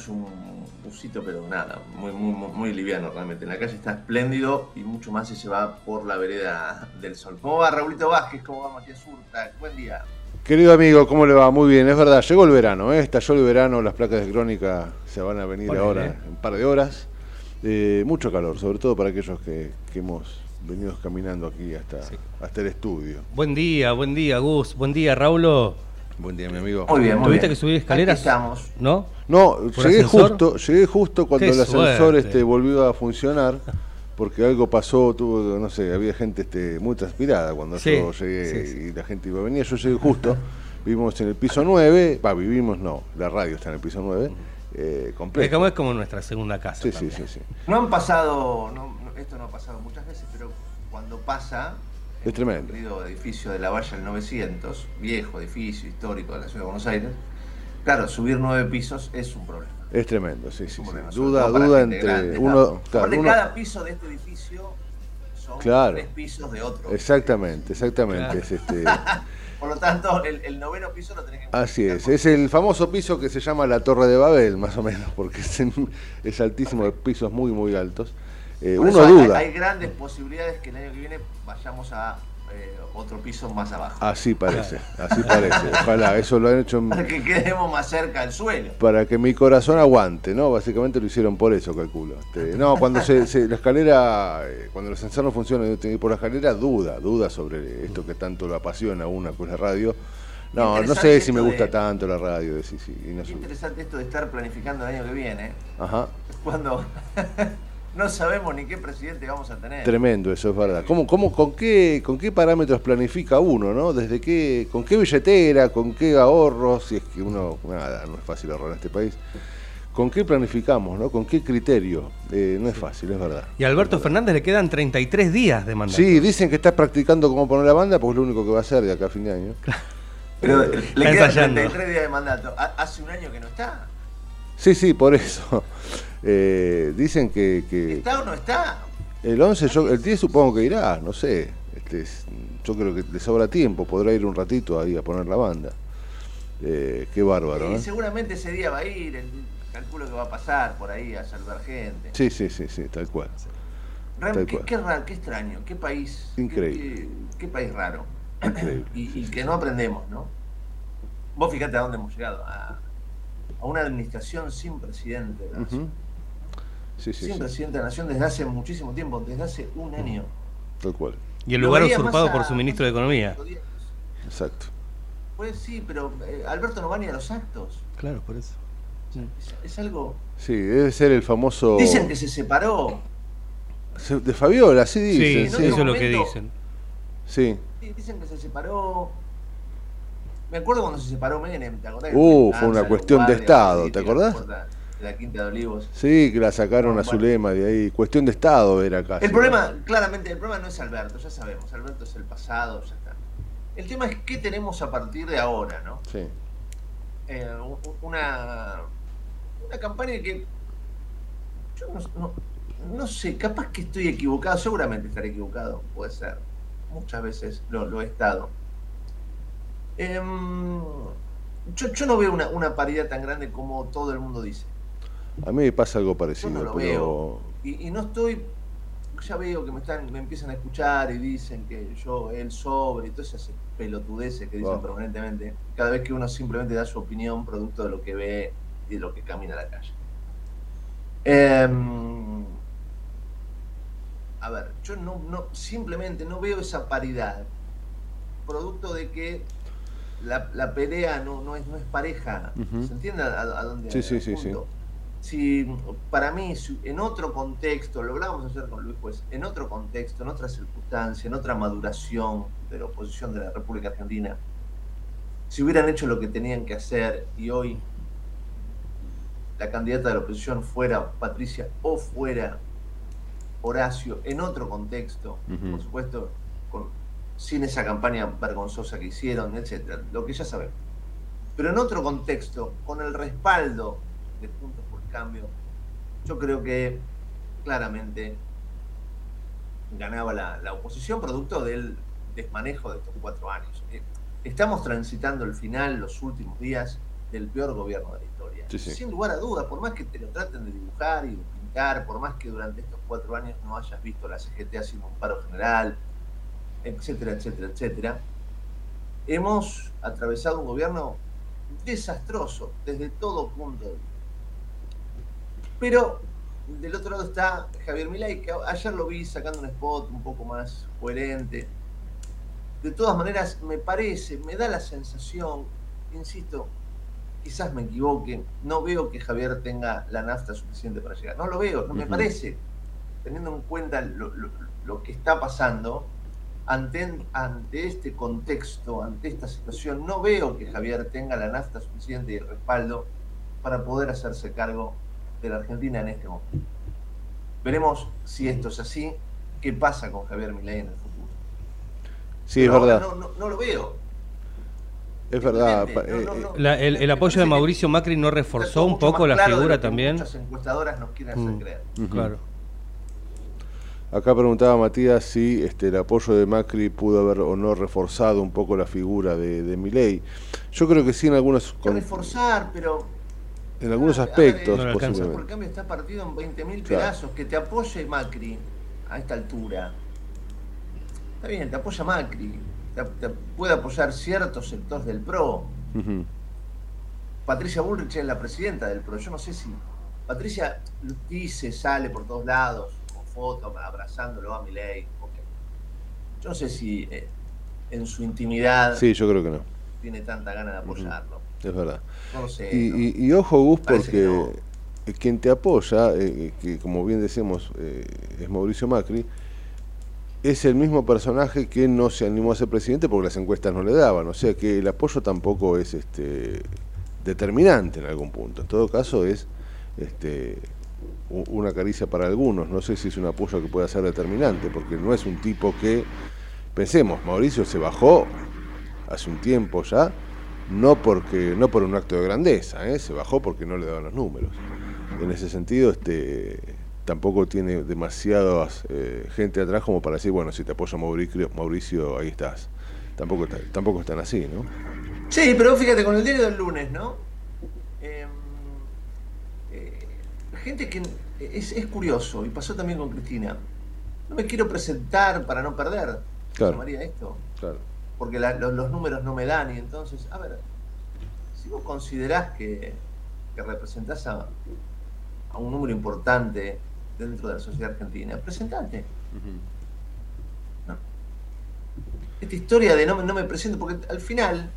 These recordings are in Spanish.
Puse un busito, pero nada, muy, muy, muy, liviano realmente. En la calle está espléndido y mucho más si se va por la vereda del sol. ¿Cómo va Raulito Vázquez? ¿Cómo va Matías Urta? Buen día. Querido amigo, ¿cómo le va? Muy bien, es verdad, llegó el verano, ¿eh? estalló el verano, las placas de crónica se van a venir ahora en un par de horas. Eh, mucho calor, sobre todo para aquellos que, que hemos venido caminando aquí hasta, Sí. hasta el estudio. Buen día, buen día, Gus. Buen día, Raulo. Buen día, mi amigo. Muy bien, muy ¿Tuviste bien. que subir escaleras? Aquí estamos. ¿No? No, ¿Por llegué ascensor? justo, llegué justo cuando Qué el ascensor suerte. este, volvió a funcionar, porque algo pasó, tuvo, no sé, había gente este, muy transpirada cuando Sí, yo llegué sí, sí. y la gente iba a venir. Yo llegué justo, vivimos en el piso 9, va, vivimos no, la radio está en el piso 9, eh, Es completo. como, es como nuestra segunda casa. Sí, sí, también. sí, sí. No han pasado, no- esto no ha pasado muchas veces, pero cuando pasa, Es el tremendo. querido edificio de la Valla del 900, viejo edificio histórico de la ciudad de Buenos Aires, claro, subir nueve pisos es un problema. Es tremendo, sí, sí, Duda, duda entre grande, uno, ¿no? claro, uno- cada piso de este edificio son Claro. tres pisos de otro. exactamente, exactamente, Claro. es este, Por lo tanto, el, el noveno piso lo tenés que así es, es el famoso piso que se llama la Torre de Babel, más o menos, porque es, en- es altísimo, de pisos muy, muy altos. Eh, uno eso duda, Hay, grandes posibilidades que el año que viene vayamos a eh, otro piso más abajo. así parece, así parece. Ojalá, eso lo han hecho Para que quedemos más cerca del suelo. para que mi corazón aguante, ¿no? Básicamente lo hicieron por eso, calculo. Este, no, cuando se, se- la escalera, eh, cuando el ascensor no funciona y uno tiene que ir por la escalera, duda, duda sobre esto que tanto lo apasiona a una, pues la radio. No, no sé si me gusta de- tanto la radio, de- sí, sí, y no Qué sé. interesante esto de estar planificando el año que viene, Ajá, cuando no sabemos ni qué presidente vamos a tener. tremendo, eso es verdad. ¿Cómo, cómo, con, qué, ¿Con qué parámetros planifica uno, no? ¿Desde qué, con qué billetera, con qué ahorros? Si es que uno, nada, no es fácil ahorrar en este país. ¿Con qué planificamos, no? ¿Con qué criterio? Eh, no es fácil, es verdad. Y a Alberto Fernández le quedan 33 días de mandato. Sí, dicen que está practicando cómo poner la banda, porque es lo único que va a hacer de acá a fin de año. Pero le quedan ensayando. 33 días de mandato. Ha- Hace un año que no está. Sí, sí, por eso. Eh, dicen que, que ¿Está o no está? el 11, yo, el 10 supongo que irá, no sé. Este, es- yo creo que le sobra tiempo, podrá ir un ratito ahí a poner la banda. Eh, qué bárbaro, Y ¿eh? seguramente ese día va a ir, el- calculo que va a pasar por ahí a saludar gente. Sí, sí, sí, sí, tal cual. Realmente, Tal qué, cual. qué raro, qué extraño, qué país. qué- Increíble. Qué, qué país raro. Increíble. Y, y que no aprendemos, ¿no? Vos fíjate a dónde hemos llegado. A, a una administración sin presidente de la nación. Sí, sí, sí, presidente de la nación desde hace muchísimo tiempo, desde hace un año. tal cual. Y el lugar usurpado a- por su ministro de Economía. Exacto. Pues sí, pero eh, Alberto no va ni a los actos. Claro, por eso. Es, es algo. Sí, debe ser el famoso. Dicen que se separó. Se- De Fabiola, sí Sí, dicen. en eso Sí, es otro lo que dicen. sí. Sí, Dicen que se separó. Me acuerdo cuando se separó Menem, ¿te acordás? Uh, fue una cuestión de Estado, sí, ¿te acordás? La Quinta de Olivos. Sí, que la sacaron a Bueno. Zulema de ahí. Cuestión de Estado era casi. El problema, claramente, el problema no es Alberto, ya sabemos. Alberto es el pasado, ya está. El tema es qué tenemos a partir de ahora, ¿no? Sí. Eh, una, una campaña que yo no, no- no sé, capaz que estoy equivocado, seguramente estaré equivocado, puede ser. Muchas veces lo, lo he estado. Em, yo, yo no veo una, una paridad tan grande como todo el mundo dice. A mí me pasa algo parecido, no lo pero. veo. Y, y no estoy. Ya veo que me están, me empiezan a escuchar y dicen que yo, él sobre, y todas esas pelotudeces que dicen Wow. permanentemente. Cada vez que uno simplemente da su opinión producto de lo que ve y de lo que camina a la calle. Em, a ver, yo no, no, simplemente no veo esa paridad. Producto de que la, la pelea no, no, es, no es pareja. ¿Se entiende a, a dónde Sí, sí, sí, apunto? Si para mí, si en otro contexto, lo hablábamos ayer con Luis Juez, en otro contexto, en otra circunstancia, en otra maduración de la oposición de la República Argentina, si hubieran hecho lo que tenían que hacer y hoy la candidata de la oposición fuera Patricia o fuera Horacio, en otro contexto, por supuesto, con, sin esa campaña vergonzosa que hicieron, etcétera, lo que ya sabemos. Pero en otro contexto, con el respaldo de el Cambio, yo creo que claramente ganaba la, la oposición producto del desmanejo de estos cuatro años. Eh, Estamos transitando el final, los últimos días del peor gobierno de la historia. Sí, sí. Sin lugar a dudas, por más que te lo traten de dibujar y de pintar, por más que durante estos cuatro años no hayas visto la CGT haciendo un paro general, etcétera, etcétera, etcétera, hemos atravesado un gobierno desastroso desde todo punto de vista. Pero del otro lado está Javier Milei, que ayer lo vi sacando un spot un poco más coherente. De todas maneras, me parece, me da la sensación, insisto, quizás me equivoque, no veo que Javier tenga la nafta suficiente para llegar. No lo veo, no me parece, teniendo en cuenta lo, lo- lo que está pasando, ante, ante este contexto, ante esta situación, no veo que Javier tenga la nafta suficiente y el respaldo para poder hacerse cargo de la Argentina en este momento. Veremos si esto es así, qué pasa con Javier Milei en el futuro. Sí, es Pero verdad. No, no- no lo veo. Es verdad. No, eh, no. La- el, el apoyo de Mauricio Macri no reforzó un poco la claro figura también. Muchas encuestadoras nos quieren hacer Mm. creer. Claro. Acá preguntaba Matías si este, el apoyo de Macri pudo haber o no reforzado un poco la figura de, de Milei. Yo creo que sí en con- reforzar, pero en algunos aspectos, No por cambio está partido en 20.000 Claro. pedazos. Que te apoye Macri a esta altura. Está bien, te apoya Macri. Te, te puede apoyar ciertos sectores del PRO. Patricia Bullrich es la presidenta del PRO. Yo no sé si. Patricia dice, sale por todos lados, con fotos, abrazándolo a Milei. ok. Yo no sé si eh, en su intimidad Sí, yo creo que no, tiene tanta gana de apoyarlo. es verdad. No lo sé. Y, ¿no? y- y ojo, Gus, Parece porque eh, quien te apoya, eh, que como bien decíamos, eh, es Mauricio Macri, es el mismo personaje que no se animó a ser presidente porque las encuestas no le daban. O sea que el apoyo tampoco es este determinante en algún punto. En todo caso es este una caricia para algunos. No sé si es un apoyo que pueda ser determinante, porque no es un tipo que, pensemos, Mauricio se bajó hace un tiempo ya, no porque no por un acto de grandeza, ¿eh? se bajó porque no le daban los números. En ese sentido, este tampoco tiene demasiadas eh, gente atrás como para decir, bueno, si te apoya Mauricio, Mauricio ahí estás. Tampoco, tampoco están así, ¿no? Sí, pero fíjate, con el diario del lunes, ¿no? Eh, eh, gente que es, es curioso, y pasó también con Cristina. No me quiero presentar para no perder. ¿Se Claro. llamaría esto? Claro. Porque la- los, los números no me dan, y entonces, a ver, si vos considerás que, que representás a, a un número importante dentro de la sociedad argentina, presentate. esta historia de no, me- no me presento, porque al final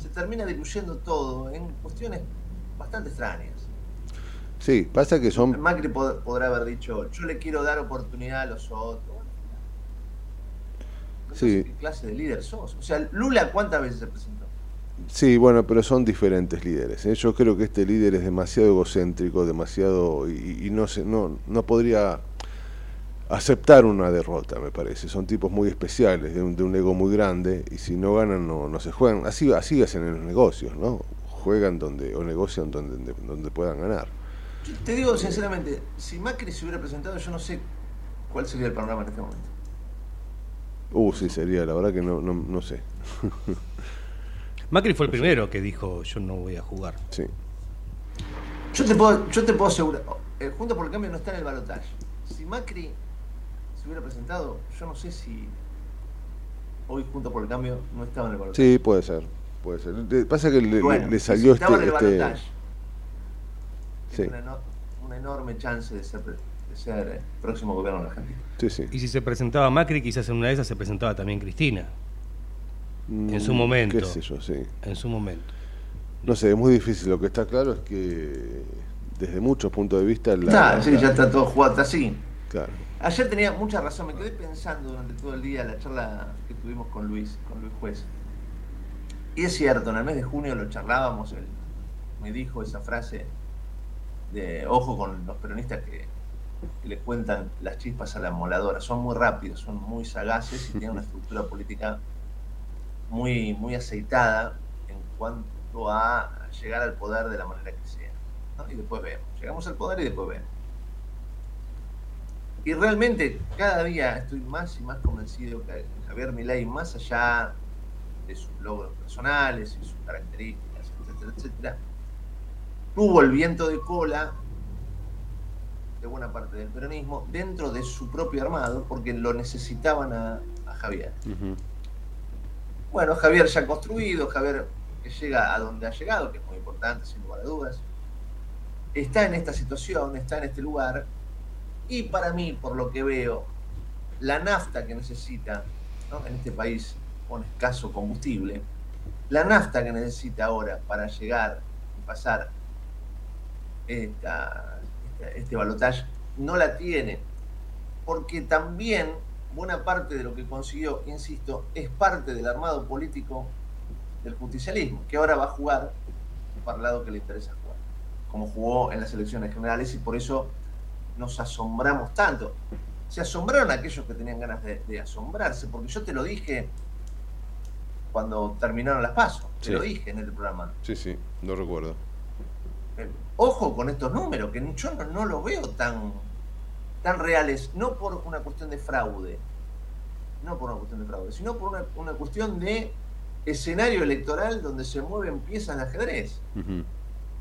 se termina diluyendo todo en cuestiones bastante extrañas. Sí, pasa que son Macri pod- podrá haber dicho, yo le quiero dar oportunidad a los otros. Sí. qué clase de líder sos. O sea, Lula, ¿cuántas veces se presentó? Sí, bueno, pero son diferentes líderes. ¿eh? Yo creo que este líder es demasiado egocéntrico, demasiado y, y no se, no, no podría aceptar una derrota, me parece. Son tipos muy especiales, de un, de un ego muy grande y si no ganan no, no se juegan. Así, así hacen en los negocios, ¿no? Juegan donde o negocian donde, donde puedan ganar. Yo te digo sinceramente, si Macri se hubiera presentado, yo no sé cuál sería el panorama en este momento. Uh, sí, sería, la verdad que no, no, no sé. Macri fue el primero que dijo yo no voy a jugar. Sí. Yo te puedo, yo te puedo asegurar, eh, Juntos por el Cambio no está en el balotaje. Si Macri se hubiera presentado, yo no sé si hoy Juntos por el Cambio no estaba en el balotaje. Sí, puede ser. Puede ser. Le- Pasa que le, Bueno, le- si salió estaba este. en el este balotaje, sí, una enorme chance de ser, ser eh, próximo gobierno de la Argentina. sí, sí. Y si se presentaba Macri, quizás en una de esas se presentaba también Cristina, en su Mm, momento. Qué sé yo, sí. en su momento. No sé, es muy difícil. Lo que está claro es que desde muchos puntos de vista la, Claro, sí, la- ya está todo jugado, así. claro. Ayer tenía mucha razón, me quedé pensando durante todo el día la charla que tuvimos con Luis, con Luis Juez. Y es cierto, en el mes de junio lo charlábamos, él me dijo esa frase de ojo con los peronistas que le cuentan las chispas a la moladora. Son muy rápidos, son muy sagaces y tienen una estructura política muy, muy aceitada en cuanto a llegar al poder de la manera que sea. ¿no? Y después vemos. Llegamos al poder y después vemos. Y realmente cada día estoy más y más convencido que Javier Milei, más allá de sus logros personales y sus características, etcétera, etcétera, tuvo el viento de cola de buena parte del peronismo dentro de su propio armado porque lo necesitaban a, a Javier. Bueno, Javier ya construido, Javier que llega a donde ha llegado, que es muy importante, sin lugar a dudas, está en esta situación, está en este lugar, y para mí, por lo que veo, la nafta que necesita ¿no? en este país con escaso combustible, la nafta que necesita ahora para llegar y pasar esta- este balotaje, no la tiene, porque también buena parte de lo que consiguió, insisto, es parte del armado político del justicialismo, que ahora va a jugar para el lado que le interesa jugar, como jugó en las elecciones generales y por eso nos asombramos tanto. Se asombraron aquellos que tenían ganas de, de asombrarse, porque yo te lo dije cuando terminaron las pasos, te Sí. lo dije en el programa. Sí, sí, no recuerdo. Ojo con estos números, que yo no, no los veo tan, tan reales, no por una cuestión de fraude, no por una cuestión de fraude, sino por una, una cuestión de escenario electoral donde se mueven piezas de ajedrez.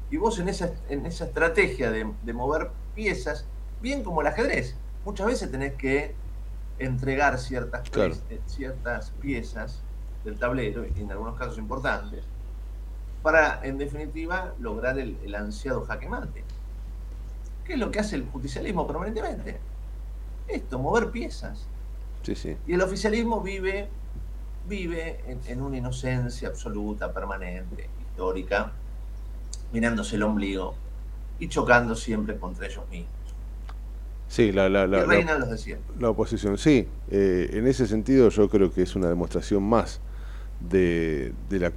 Y vos en esa, en esa estrategia de, de mover piezas, bien como el ajedrez, muchas veces tenés que entregar ciertas, Claro. eh, ciertas piezas del tablero, y en algunos casos importantes, para, en definitiva, lograr el, el ansiado jaque mate. ¿Qué es lo que hace el justicialismo permanentemente? Esto, mover piezas. Sí, sí. Y el oficialismo vive, vive en, en una inocencia absoluta, permanente, histórica, mirándose el ombligo y chocando siempre contra ellos mismos. Sí, la, la, la, y la- reinan los de siempre. la oposición, sí. Eh, en ese sentido yo creo que es una demostración más de, de, la,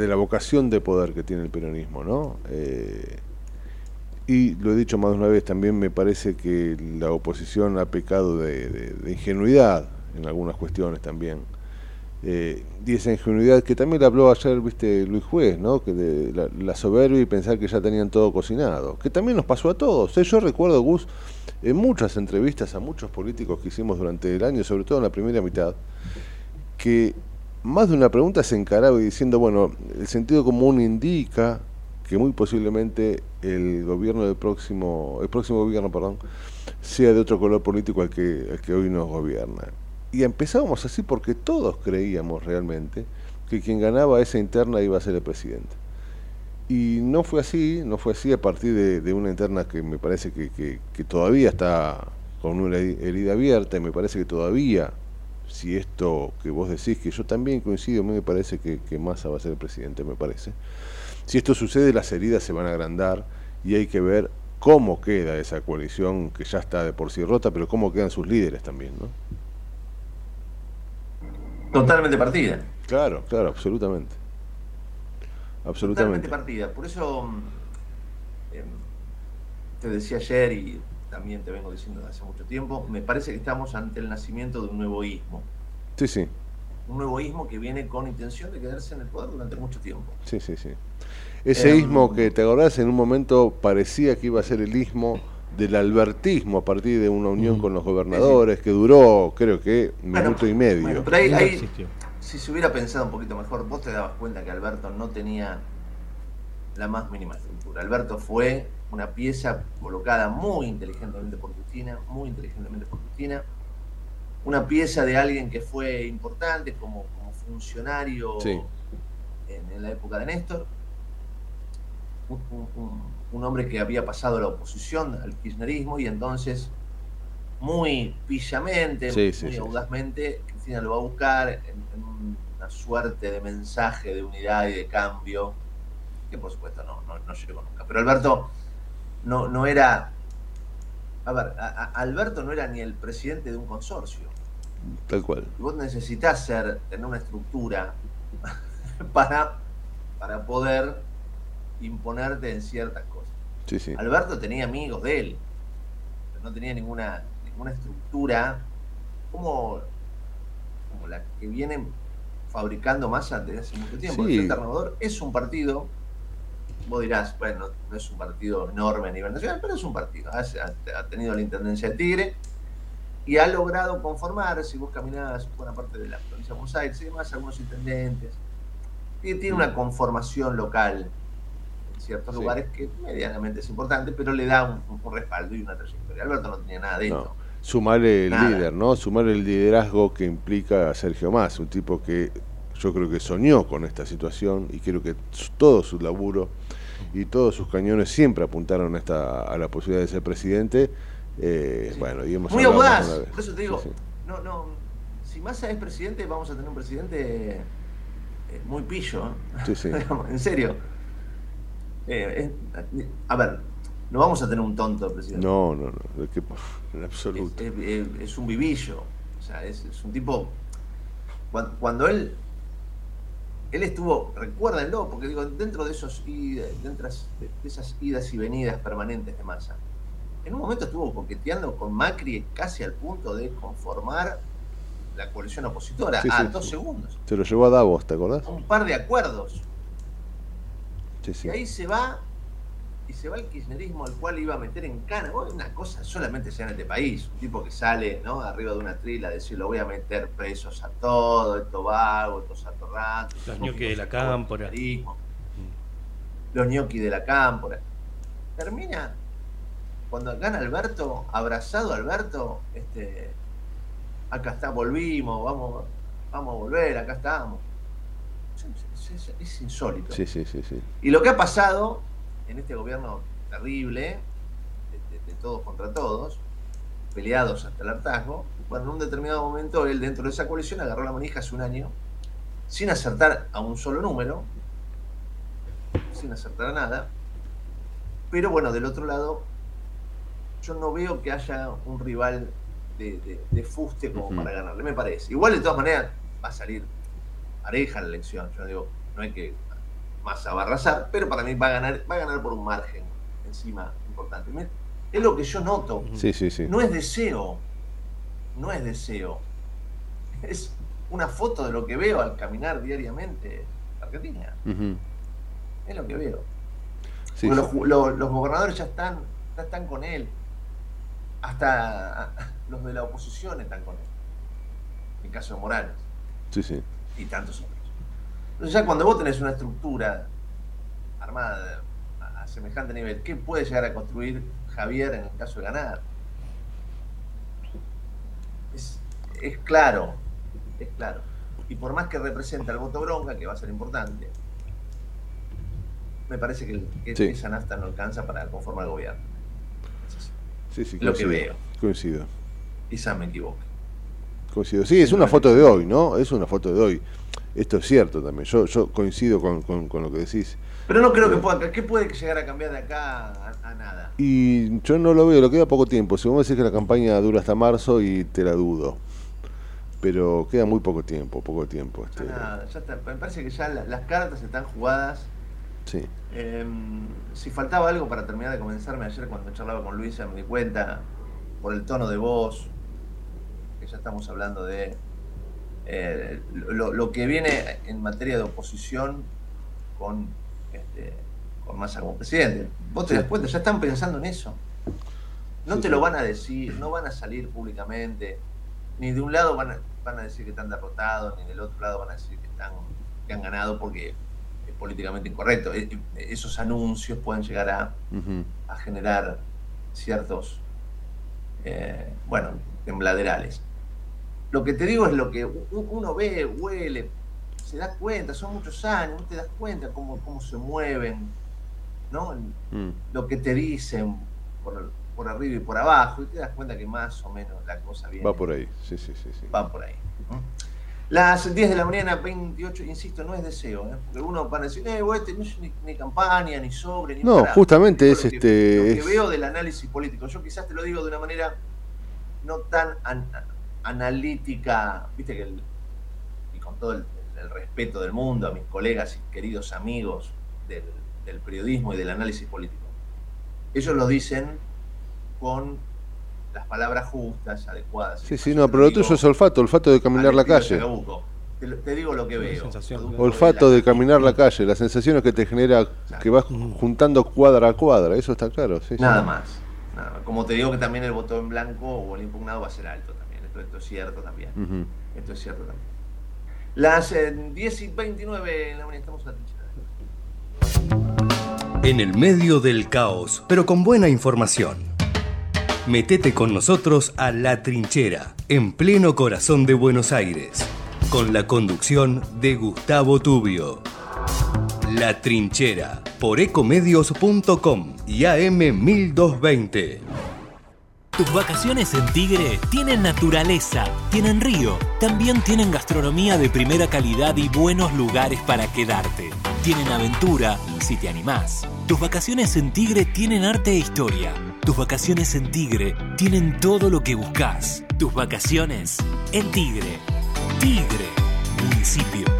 de la vocación de poder que tiene el peronismo, ¿no? Eh, y lo he dicho más de una vez, también me parece que la oposición ha pecado de, ingenuidad en algunas cuestiones también. Eh, y esa ingenuidad que también habló ayer, viste, Luis Juez, ¿no? Que de la, la soberbia y pensar que ya tenían todo cocinado. Que también nos pasó a todos. ¿eh? Yo recuerdo, Gus, en muchas entrevistas a muchos políticos que hicimos durante el año, sobre todo en la primera mitad, que más de una pregunta se encaraba diciendo, bueno, el sentido común indica que muy posiblemente el gobierno del próximo, el próximo gobierno, perdón, sea de otro color político al que, al que hoy nos gobierna. Y empezábamos así porque todos creíamos realmente que quien ganaba esa interna iba a ser el presidente. Y no fue así, no fue así a partir de, una interna que me parece que, que- todavía está con una heri- herida abierta y me parece que todavía si esto que vos decís, que yo también coincido, a mí me parece que, que Massa va a ser el presidente, me parece. Si esto sucede, las heridas se van a agrandar y hay que ver cómo queda esa coalición que ya está de por sí rota, pero cómo quedan sus líderes también, ¿no? Totalmente partida. Claro, claro, absolutamente. Absolutamente. Totalmente partida. Por eso mm, em, te decía ayer y también te vengo diciendo desde hace mucho tiempo, me parece que estamos ante el nacimiento de un nuevo ismo. Sí, sí. Un nuevo ismo que viene con intención de quedarse en el poder durante mucho tiempo. Sí, sí, sí. Ese Em, ismo que, ¿te acordás? En un momento parecía que iba a ser el ismo del albertismo a partir de una unión con los gobernadores, que duró, creo que, minuto y medio. Bueno, pero ahí, si se hubiera pensado un poquito mejor, vos te dabas cuenta que Alberto no tenía la más mínima estructura. Alberto fue una pieza colocada muy inteligentemente por Cristina, muy inteligentemente por Cristina, una pieza de alguien que fue importante como, como funcionario Sí. en, en la época de Néstor, un, un- un- un hombre que había pasado a la oposición al kirchnerismo y entonces muy pillamente, Sí, muy sí. audazmente, Cristina lo va a buscar en, en una suerte de mensaje de unidad y de cambio, que por supuesto no, no, no llegó nunca. Pero Alberto no, no era, a ver, a- a- Alberto no era ni el presidente de un consorcio. Tal cual. Y vos necesitas ser, tener una estructura para, para poder imponerte en ciertas cosas. Sí, sí. Alberto tenía amigos de él, pero no tenía ninguna, ninguna estructura como, como la que vienen fabricando Massa desde hace mucho tiempo. Sí. El Frente es un partido, vos dirás, bueno, no es un partido enorme a nivel nacional, pero es un partido. Ha, tenido la intendencia de Tigre y ha logrado conformar, si vos caminás buena parte de la provincia de Buenos Aires y demás, algunos intendentes, y tiene una conformación local en ciertos Sí. lugares que medianamente es importante, pero le da un, un respaldo y una trayectoria. Alberto no tenía nada de esto. No. Sumarle el Nada. líder, ¿no? Sumarle el liderazgo que implica a Sergio Más, un tipo que yo creo que soñó con esta situación y creo que todo su laburo y todos sus cañones siempre apuntaron a, esta, a la posibilidad de ser presidente. Eh, Sí. Bueno, y hemos Muy audaz, por eso te digo, Sí, sí. no, no, si Massa es presidente, vamos a tener un presidente eh, muy pillo. Sí, sí. en serio. Eh, es- a ver, no vamos a tener un tonto de presidente. No, no, no, de qué- en es, absoluto. es- es- es un vivillo. O sea, es, es un tipo. Cuando, cuando él. Él estuvo, recuérdenlo, porque digo, dentro de esos ida- dentro de esas idas y venidas permanentes de masa, en un momento estuvo coqueteando con Macri casi al punto de conformar la coalición opositora Sí, a sí, dos segundos. Se lo llevó a Davos, ¿te acordás? Un par de acuerdos. Sí. Y ahí se va, y se va el kirchnerismo al cual iba a meter en cana. Vos, una cosa solamente sea en este país, un tipo que sale ¿no? arriba de una trila a decir lo voy a meter presos a todos, estos vagos, estos atorrantes, Los ñoquis de la cámpora. kirchnerismo, los ñoquis de la cámpora. Termina, cuando gana Alberto, abrazado Alberto, este, acá está, volvimos, vamos, vamos a volver, acá estamos. Es, es- es insólito. Sí, sí, sí, sí. Y lo que ha pasado en este gobierno terrible, de, de- de todos contra todos, peleados hasta el hartazgo, bueno, en un determinado momento él dentro de esa coalición agarró la manija hace un año, sin acertar a un solo número, sin acertar a nada, pero bueno, del otro lado, yo no veo que haya un rival de, de- de fuste como para ganarle, me parece. Igual de todas maneras va a salir pareja la elección, yo digo, no hay que Massa va a arrasar, pero para mí va a ganar, va a ganar por un margen encima importante. Es lo que yo noto. Sí, sí, sí. No es deseo, no es deseo. Es una foto de lo que veo al caminar diariamente en Argentina. Es lo que veo. Sí, Porque sí. los, gobernadores ya están, ya están con él. Hasta los de la oposición están con él. En el caso de Morales Sí, sí. y tantos otros. Entonces ya cuando vos tenés una estructura armada a, a semejante nivel, ¿qué puede llegar a construir Javier en el caso de ganar? Es, es claro, es claro. Y por más que representa el voto bronca, que va a ser importante, me parece que, el- que Sí. esa nafta no alcanza para conformar el gobierno. Sí, sí, Lo que coincido. veo. Coincido. Quizás me equivoque. Coincido. Sí, es una foto de hoy, ¿no? Es una foto de hoy. Esto es cierto también. Yo, yo coincido con, con- con lo que decís. Pero no creo que pueda, ¿qué puede llegar a cambiar de acá a, a nada? Y yo no lo veo, lo queda poco tiempo. Si vos me decís que la campaña dura hasta marzo y te la dudo. Pero queda muy poco tiempo, poco tiempo. Este, nada, ya está. Me parece que ya la- las cartas están jugadas. sí. Eh, si faltaba algo para terminar de convencerme ayer cuando charlaba con Luisa, me di cuenta por el tono de voz, que ya estamos hablando de eh, lo, lo que viene en materia de oposición con, este, con Massa como presidente. Vos te das cuenta, ya están pensando en eso. No te lo van a decir, no van a salir públicamente, ni de un lado van a, van a decir que están derrotados, ni del otro lado van a decir que, están, que han ganado porque es políticamente incorrecto. E- e- Esos anuncios pueden llegar a, a generar ciertos, eh, bueno, tembladerales. Lo que te digo es lo que uno ve, huele, se da cuenta, son muchos años, vos te das cuenta cómo, cómo se mueven, ¿no? Mm. lo que te dicen por, por arriba y por abajo, y te das cuenta que más o menos la cosa viene. Va por ahí. Sí, sí, sí. sí. Va por ahí. ¿no? Las 10 de la mañana, 28, insisto, no es deseo, ¿eh? porque uno van a decir, eh, vos, este no es ni, ni campaña, ni sobre, ni No, carajo". justamente es lo que- este, Lo que es- veo del análisis político, yo quizás te lo digo de una manera no tan an- analítica, viste que, el- y con todo el, el respeto del mundo a mis colegas y queridos amigos del, del periodismo y del análisis político, ellos lo dicen con las palabras justas, adecuadas. Sí, sí, no, pero lo tuyo es olfato, olfato de caminar la calle. Te, digo lo que veo. Olfato la- de caminar la calle, las sensaciones que te genera que vas juntando cuadra a cuadra, eso está claro. Sí, sí. Nada más. nada más. Como te digo que también el voto en blanco o el impugnado va a ser alto. Esto, es cierto también. Esto es cierto también. Las eh, 10 y 29 en la mañana estamos en la trinchera. En el medio del caos, pero con buena información. Metete con nosotros a La Trinchera, en pleno corazón de Buenos Aires, con la conducción de Gustavo Tubio. La Trinchera, por ecomedios.com y AM 1220. Tus vacaciones en Tigre tienen naturaleza, tienen río, también tienen gastronomía de primera calidad y buenos lugares para quedarte. Tienen aventura, si te animás. Tus vacaciones en Tigre tienen arte e historia. Tus vacaciones en Tigre tienen todo lo que buscas. Tus vacaciones en Tigre. Tigre, municipio.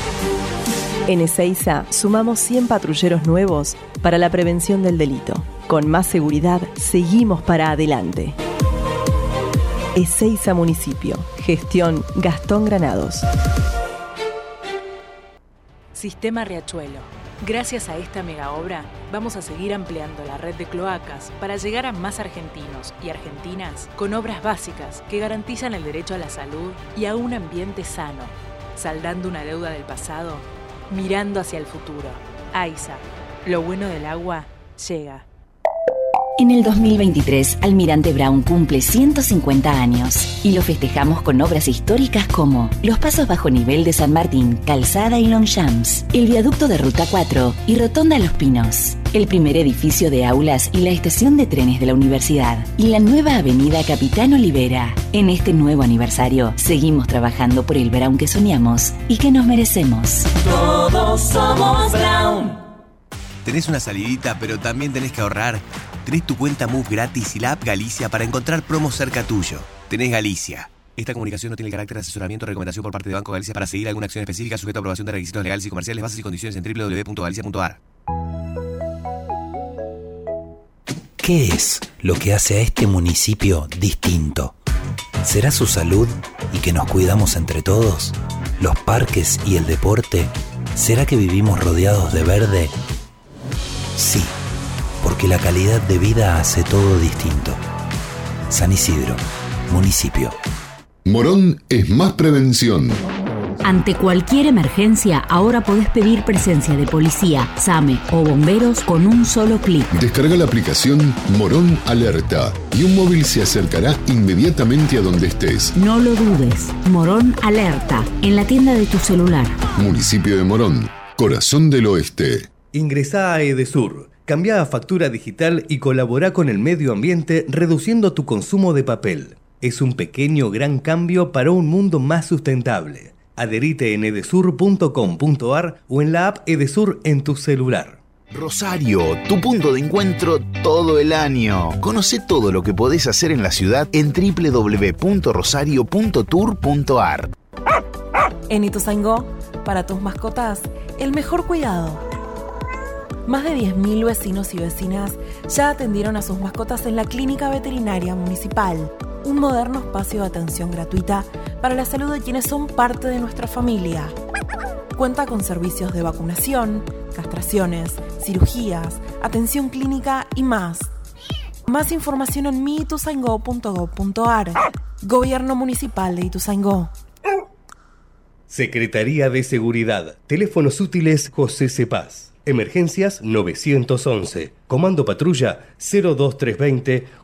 En Ezeiza sumamos 100 patrulleros nuevos para la prevención del delito. Con más seguridad, seguimos para adelante. Ezeiza Municipio. Gestión Gastón Granados. Sistema Riachuelo. Gracias a esta mega obra, vamos a seguir ampliando la red de cloacas para llegar a más argentinos y argentinas con obras básicas que garantizan el derecho a la salud y a un ambiente sano. saldando una deuda del pasado, mirando hacia el futuro. AISA, lo bueno del agua llega. En el 2023, Almirante Brown cumple 150 años y lo festejamos con obras históricas como los pasos bajo nivel de San Martín, Calzada y Longchamps, el viaducto de Ruta 4 y Rotonda Los Pinos, el primer edificio de aulas y la estación de trenes de la universidad y la nueva avenida Capitán Olivera. En este nuevo aniversario, seguimos trabajando por el Brown que soñamos y que nos merecemos. Todos somos Brown. Tenés una salidita, pero también tenés que ahorrar. Tenés tu cuenta MUF gratis y la app Galicia para encontrar promos cerca tuyo. Tenés Galicia. Esta comunicación no tiene el carácter de asesoramiento o recomendación por parte de Banco Galicia para seguir alguna acción específica sujeta a aprobación de requisitos legales y comerciales, bases y condiciones en www.galicia.ar. ¿Qué es lo que hace a este municipio distinto? ¿Será su salud y que nos cuidamos entre todos? ¿Los parques y el deporte? ¿Será que vivimos rodeados de verde? Sí porque la calidad de vida hace todo distinto. San Isidro, municipio. Morón es más prevención. Ante cualquier emergencia, ahora podés pedir presencia de policía, SAME o bomberos con un solo clic. Descarga la aplicación Morón Alerta y un móvil se acercará inmediatamente a donde estés. No lo dudes. Morón Alerta, en la tienda de tu celular. Municipio de Morón, corazón del oeste. Ingresá a Edesur Cambia a factura digital y colabora con el medio ambiente reduciendo tu consumo de papel. Es un pequeño gran cambio para un mundo más sustentable. Adherite en edesur.com.ar o en la app Edesur en tu celular. Rosario, tu punto de encuentro todo el año. Conoce todo lo que podés hacer en la ciudad en www.rosario.tour.ar. En Ituzaingó, para tus mascotas, el mejor cuidado más de 10.000 vecinos y vecinas ya atendieron a sus mascotas en la Clínica Veterinaria Municipal, un moderno espacio de atención gratuita para la salud de quienes son parte de nuestra familia. Cuenta con servicios de vacunación, castraciones, cirugías, atención clínica y más. Más información en miituzaingó.gov.ar. Gobierno Municipal de Ituzaingó. Secretaría de Seguridad. Teléfonos útiles José Cepaz. Emergencias 911. Comando Patrulla 02320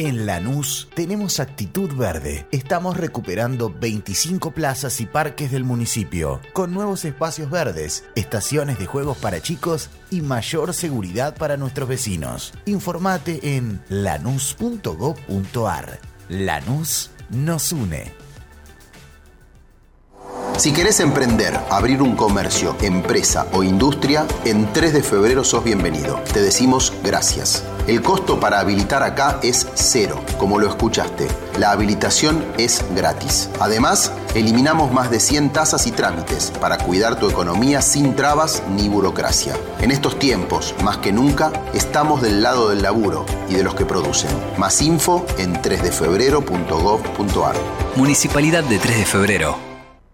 En Lanús tenemos actitud verde. Estamos recuperando 25 plazas y parques del municipio, con nuevos espacios verdes, estaciones de juegos para chicos y mayor seguridad para nuestros vecinos. Informate en lanús.gov.ar. Lanús nos une. Si querés emprender, abrir un comercio, empresa o industria, en 3 de febrero sos bienvenido. Te decimos gracias. El costo para habilitar acá es cero, como lo escuchaste. La habilitación es gratis. Además, eliminamos más de 100 tasas y trámites para cuidar tu economía sin trabas ni burocracia. En estos tiempos, más que nunca, estamos del lado del laburo y de los que producen. Más info en 3defebrero.gov.ar. Municipalidad de 3 de Febrero.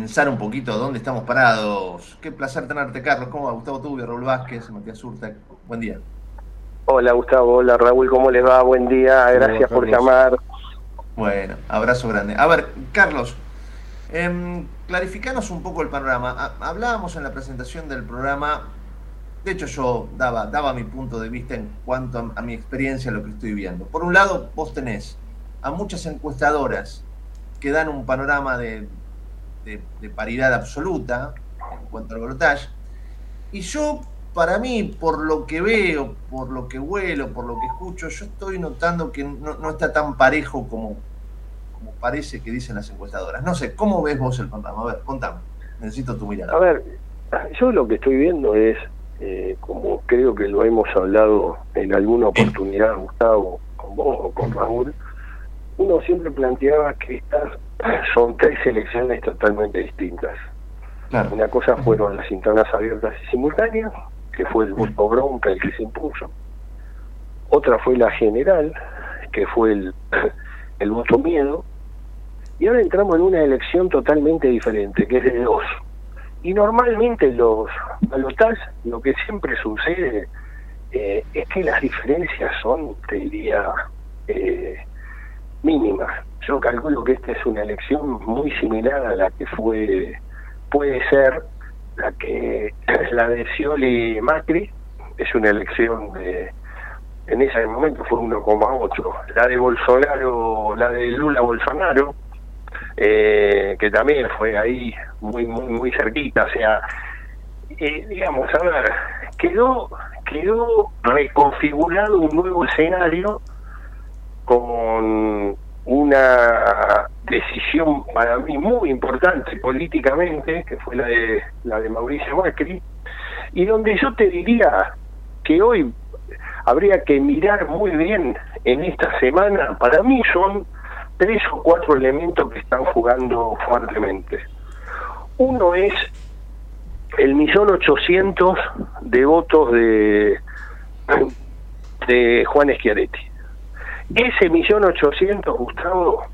Pensar un poquito dónde estamos parados. Qué placer tenerte, Carlos. ¿Cómo va? Gustavo Tubio, Raúl Vázquez, Matías Urta. Buen día. Hola, Gustavo. Hola, Raúl. ¿Cómo les va? Buen día. Gracias por llamar. Bueno, abrazo grande. A ver, Carlos, eh, clarificanos un poco el panorama. hablábamos en la presentación del programa, de hecho yo daba, daba mi punto de vista en cuanto a, mi experiencia, lo que estoy viendo. Por un lado, vos tenés a muchas encuestadoras que dan un panorama de, de, paridad absoluta en cuanto al balotaje, y yo, para mí, por lo que veo, por lo que huelo, por lo que escucho, yo estoy notando que no, no está tan parejo como, como parece que dicen las encuestadoras. No sé, ¿cómo ves vos el panorama? A ver, contame, necesito tu mirada. A ver, yo lo que estoy viendo es, eh, como creo que lo hemos hablado en alguna oportunidad, Gustavo, con vos o con Raúl, uno siempre planteaba que estas son tres elecciones totalmente distintas. Una cosa fueron las internas abiertas y simultáneas, que fue el voto bronca el que se impuso. Otra fue la general, que fue el, el voto miedo, y ahora entramos en una elección totalmente diferente, que es de dos. Y normalmente los balotajes, lo que siempre sucede eh, es que las diferencias son, te diría, eh, mínimas. Yo calculo que esta es una elección muy similar a la que fue, puede ser, la que la de Scioli Macri, es una elección de en ese momento fue 1,8. La de Bolsonaro, la de Lula Bolsonaro, eh, que también fue ahí muy, muy, muy cerquita, o sea, eh, digamos, a ver, quedó, quedó reconfigurado un nuevo escenario con una decisión para mí muy importante políticamente, que fue la de la de Mauricio Macri, y donde yo te diría que hoy habría que mirar muy bien en esta semana, para mí son tres o cuatro elementos que están jugando fuertemente. Uno es el millón ochocientos de votos de, de Juan Schiaretti. Ese millón ochocientos, Gustavo,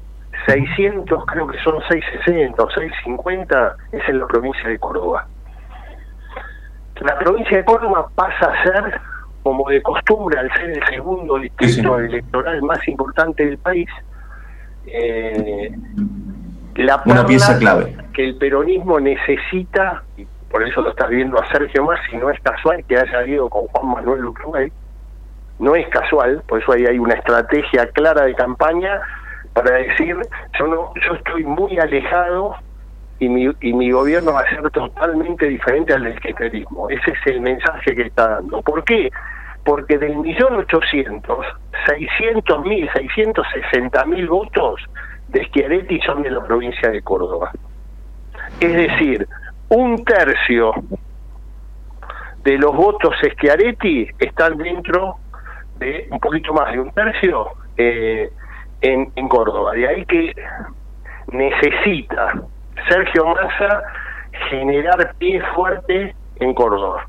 600, creo que son 660 o 650, es en la provincia de Córdoba. La provincia de Córdoba pasa a ser como de costumbre, al ser el segundo distrito electoral más importante del país, eh, la una pieza clave que el peronismo necesita, y por eso lo estás viendo a Sergio Massa, no es casual que haya ido con Juan Manuel Uruguay, no es casual, por eso ahí hay una estrategia clara de campaña para decir, yo no, yo estoy muy alejado y mi, y mi gobierno va a ser totalmente diferente al del kirchnerismo. Ese es el mensaje que está dando. ¿Por qué? porque del millón ochocientos, seiscientos mil, seiscientos sesenta mil votos de Schiaretti son de la provincia de Córdoba. Es decir, un tercio de los votos Schiaretti están dentro de un poquito más de un tercio eh, en, en Córdoba. De ahí que necesita Sergio Massa generar pie fuerte en Córdoba.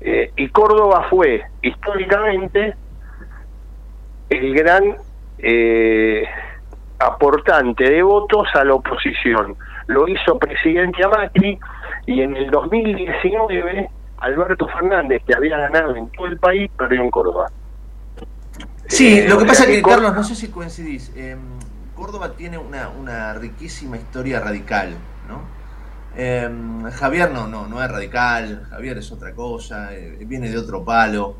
Eh, y Córdoba fue históricamente el gran eh, aportante de votos a la oposición. Lo hizo presidente Macri y en el 2019 Alberto Fernández, que había ganado en todo el país, perdió en Córdoba. Sí, eh, lo que pasa es que, Carlos, no sé si coincidís, Córdoba tiene una, una riquísima historia radical, ¿no? Em, Javier no, no, no es radical, Javier es otra cosa, eh, viene de otro palo.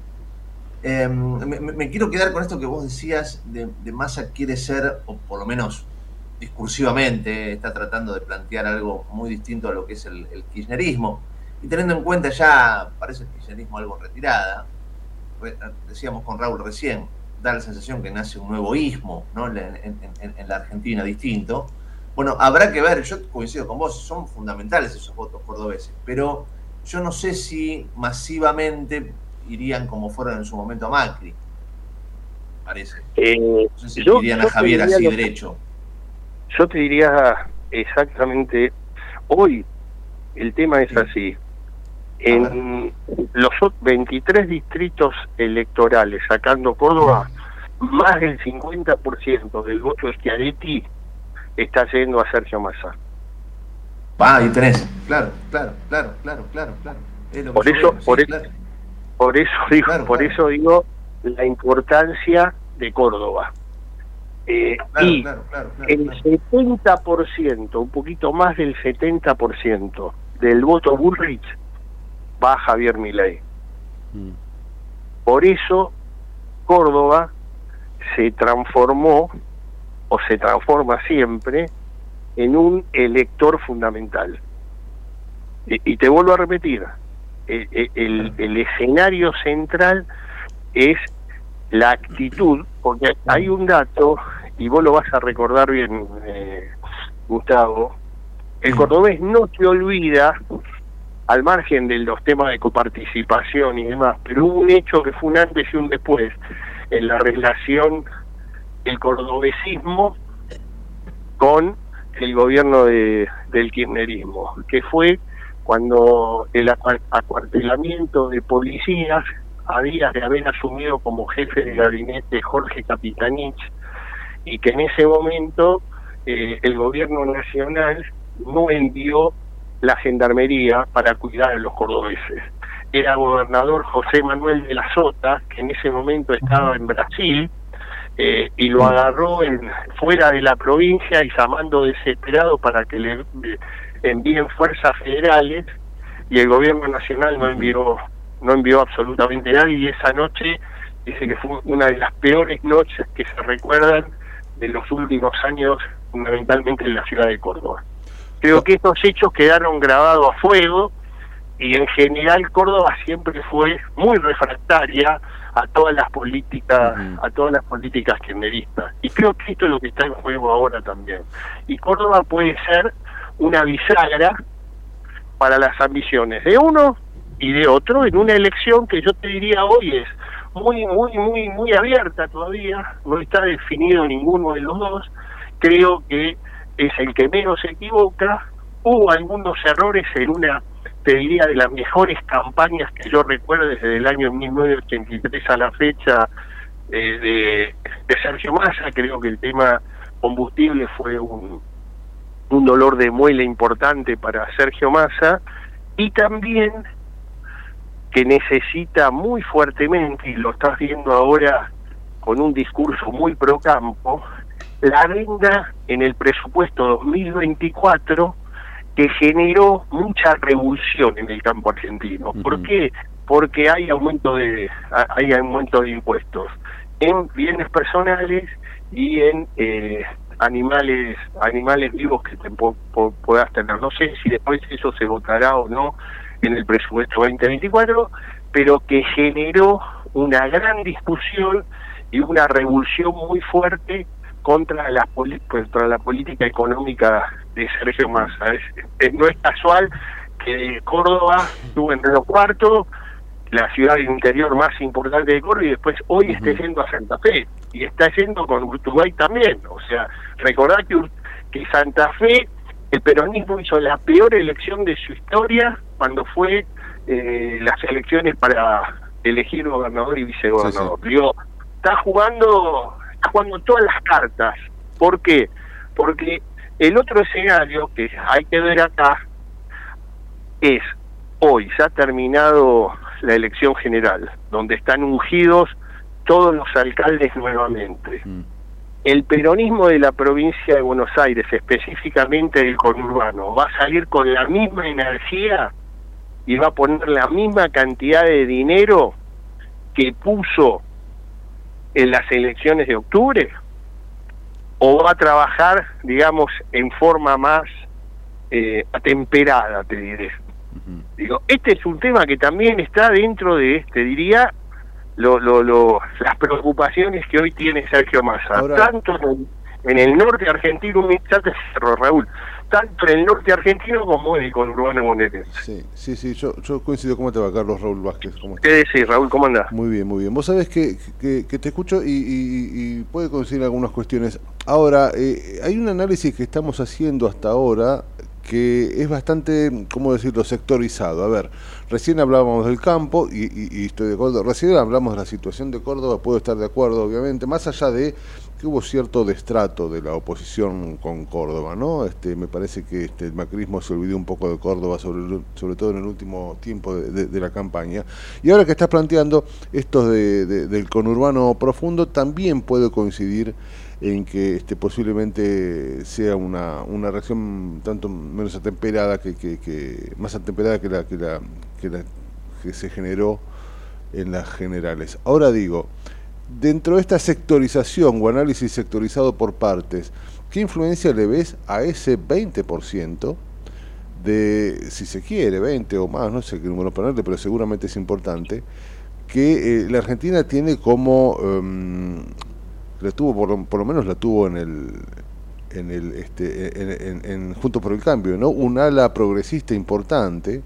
Em, me, quiero quedar con esto que vos decías de, de Massa quiere ser, o por lo menos discursivamente, está tratando de plantear algo muy distinto a lo que es el, kirchnerismo. Y teniendo en cuenta ya, parece el kirchnerismo algo retirada, decíamos con Raúl recién, da la sensación que nace un nuevo ismo ¿no? en la Argentina distinto. Bueno, habrá que ver, yo coincido con vos, son fundamentales esos votos cordobeses, pero yo no sé si masivamente irían como fueron en su momento a Macri, parece. Eh, no sé si irían a Javier así derecho. Yo te diría exactamente, hoy el tema es así. En los 23 distritos electorales, sacando Córdoba, más del 50% del voto de Schiaretti está yendo a Sergio Massa. Ah, ahí tenés. Claro, claro, claro, claro, claro, claro. Es lo que Por eso, veo, sí, por, e- claro. por eso digo, Claro, por claro. eso digo la importancia de Córdoba. Eh, Claro, y claro, claro, claro, el 70%, un poquito más del 70% del voto Bullrich va Javier Milei. Por eso Córdoba se transformó o se transforma siempre en un elector fundamental. Y, y te vuelvo a repetir, el, el- el escenario central es la actitud, porque hay un dato, y vos lo vas a recordar bien, eh, Gustavo, el cordobés no te olvida, al margen de los temas de coparticipación y demás, pero hubo un hecho que fue un antes y un después en la relación del cordobesismo con el gobierno de, del kirchnerismo, que fue cuando el acua- acuartelamiento de policías había de haber asumido como jefe de gabinete Jorge Capitanich y que en ese momento eh, el gobierno nacional no envió la gendarmería para cuidar a los cordobeses. Era gobernador José Manuel de la Sota, que en ese momento estaba en Brasil, eh, y lo agarró en, fuera de la provincia y llamando desesperado para que le envíen fuerzas federales y el gobierno nacional no envió no envió absolutamente nadie y esa noche dice que fue una de las peores noches que se recuerdan de los últimos años fundamentalmente en la ciudad de Córdoba. Creo que estos hechos quedaron grabados a fuego y en general Córdoba siempre fue muy refractaria a todas las políticas a todas las políticas kirchneristas. Y creo que esto es lo que está en juego ahora también. Y Córdoba puede ser una bisagra para las ambiciones de uno y de otro en una elección que yo te diría hoy es muy muy muy muy abierta todavía no está definido ninguno de los dos. Creo que es el que menos se equivoca. Hubo algunos errores en una te diría de las mejores campañas que yo recuerdo desde el año 1983 a la fecha eh, de, Sergio Massa. Creo que el tema combustible fue un, un dolor de muela importante para Sergio Massa. Y también que necesita muy fuertemente, y lo estás viendo ahora con un discurso muy pro campo, la venda en el presupuesto 2024 que generó mucha revolución en el campo argentino. ¿Por qué? Porque hay aumento de hay aumento de impuestos en bienes personales y en eh, animales animales vivos que te po- po- puedas tener. No sé si después eso se votará o no en el presupuesto 2024, pero que generó una gran discusión y una revolución muy fuerte contra la, poli- contra la política económica de Sergio Massa. Es- no es casual que Córdoba estuvo en Río Cuarto, la ciudad interior más importante de Córdoba, y después hoy esté yendo a Santa Fe, y está yendo con Urtubay también. O sea, recordad que, que Santa Fe, el peronismo hizo la peor elección de su historia cuando fue eh, las elecciones para elegir gobernador y vicegobernador. Digo, está jugando, jugando todas las cartas. ¿Por qué? Porque el otro escenario que hay que ver acá es hoy se ha terminado la elección general, donde están ungidos todos los alcaldes nuevamente. El peronismo de la provincia de Buenos Aires, específicamente del conurbano, va a salir con la misma energía y va a poner la misma cantidad de dinero que puso en las elecciones de octubre o va a trabajar, digamos, en forma más eh, atemperada, te diré. Digo, este es un tema que también está dentro de este, diría, lo, lo, lo, las preocupaciones que hoy tiene Sergio Massa, tanto en el, en el norte argentino, ya te cierro, Raúl, tanto en el norte argentino como en el conurbano bonaerense. Sí, sí, sí, yo, yo coincido. ¿Cómo te va, Carlos Raúl Vázquez? ¿Cómo estás? ¿Qué decís, Raúl? ¿Cómo andás? Muy bien, muy bien. Vos sabés que, que, que te escucho y, y- y puede coincidir algunas cuestiones. Ahora, eh, hay un análisis que estamos haciendo hasta ahora que es bastante, ¿cómo decirlo?, sectorizado. A ver, recién hablábamos del campo y, y- y estoy de acuerdo. Recién hablamos de la situación de Córdoba, puedo estar de acuerdo, obviamente, más allá de que hubo cierto destrato de la oposición con Córdoba, ¿no? Este, me parece que este, el macrismo se olvidó un poco de Córdoba, sobre, todo en el último tiempo de, la campaña. Y ahora que estás planteando esto de, del conurbano profundo, también puede coincidir en que este, posiblemente sea una, reacción tanto menos atemperada que, que, más atemperada que la que se generó en las generales. Ahora digo, dentro de esta sectorización o análisis sectorizado por partes, ¿qué influencia le ves a ese 20% de, si se quiere, 20 o más, no sé qué número ponerle, pero seguramente es importante, que eh, la Argentina tiene como, um, la tuvo por por lo, menos la tuvo en el, en el, este, en, en, Junto por el Cambio, ¿no? Un ala progresista importante,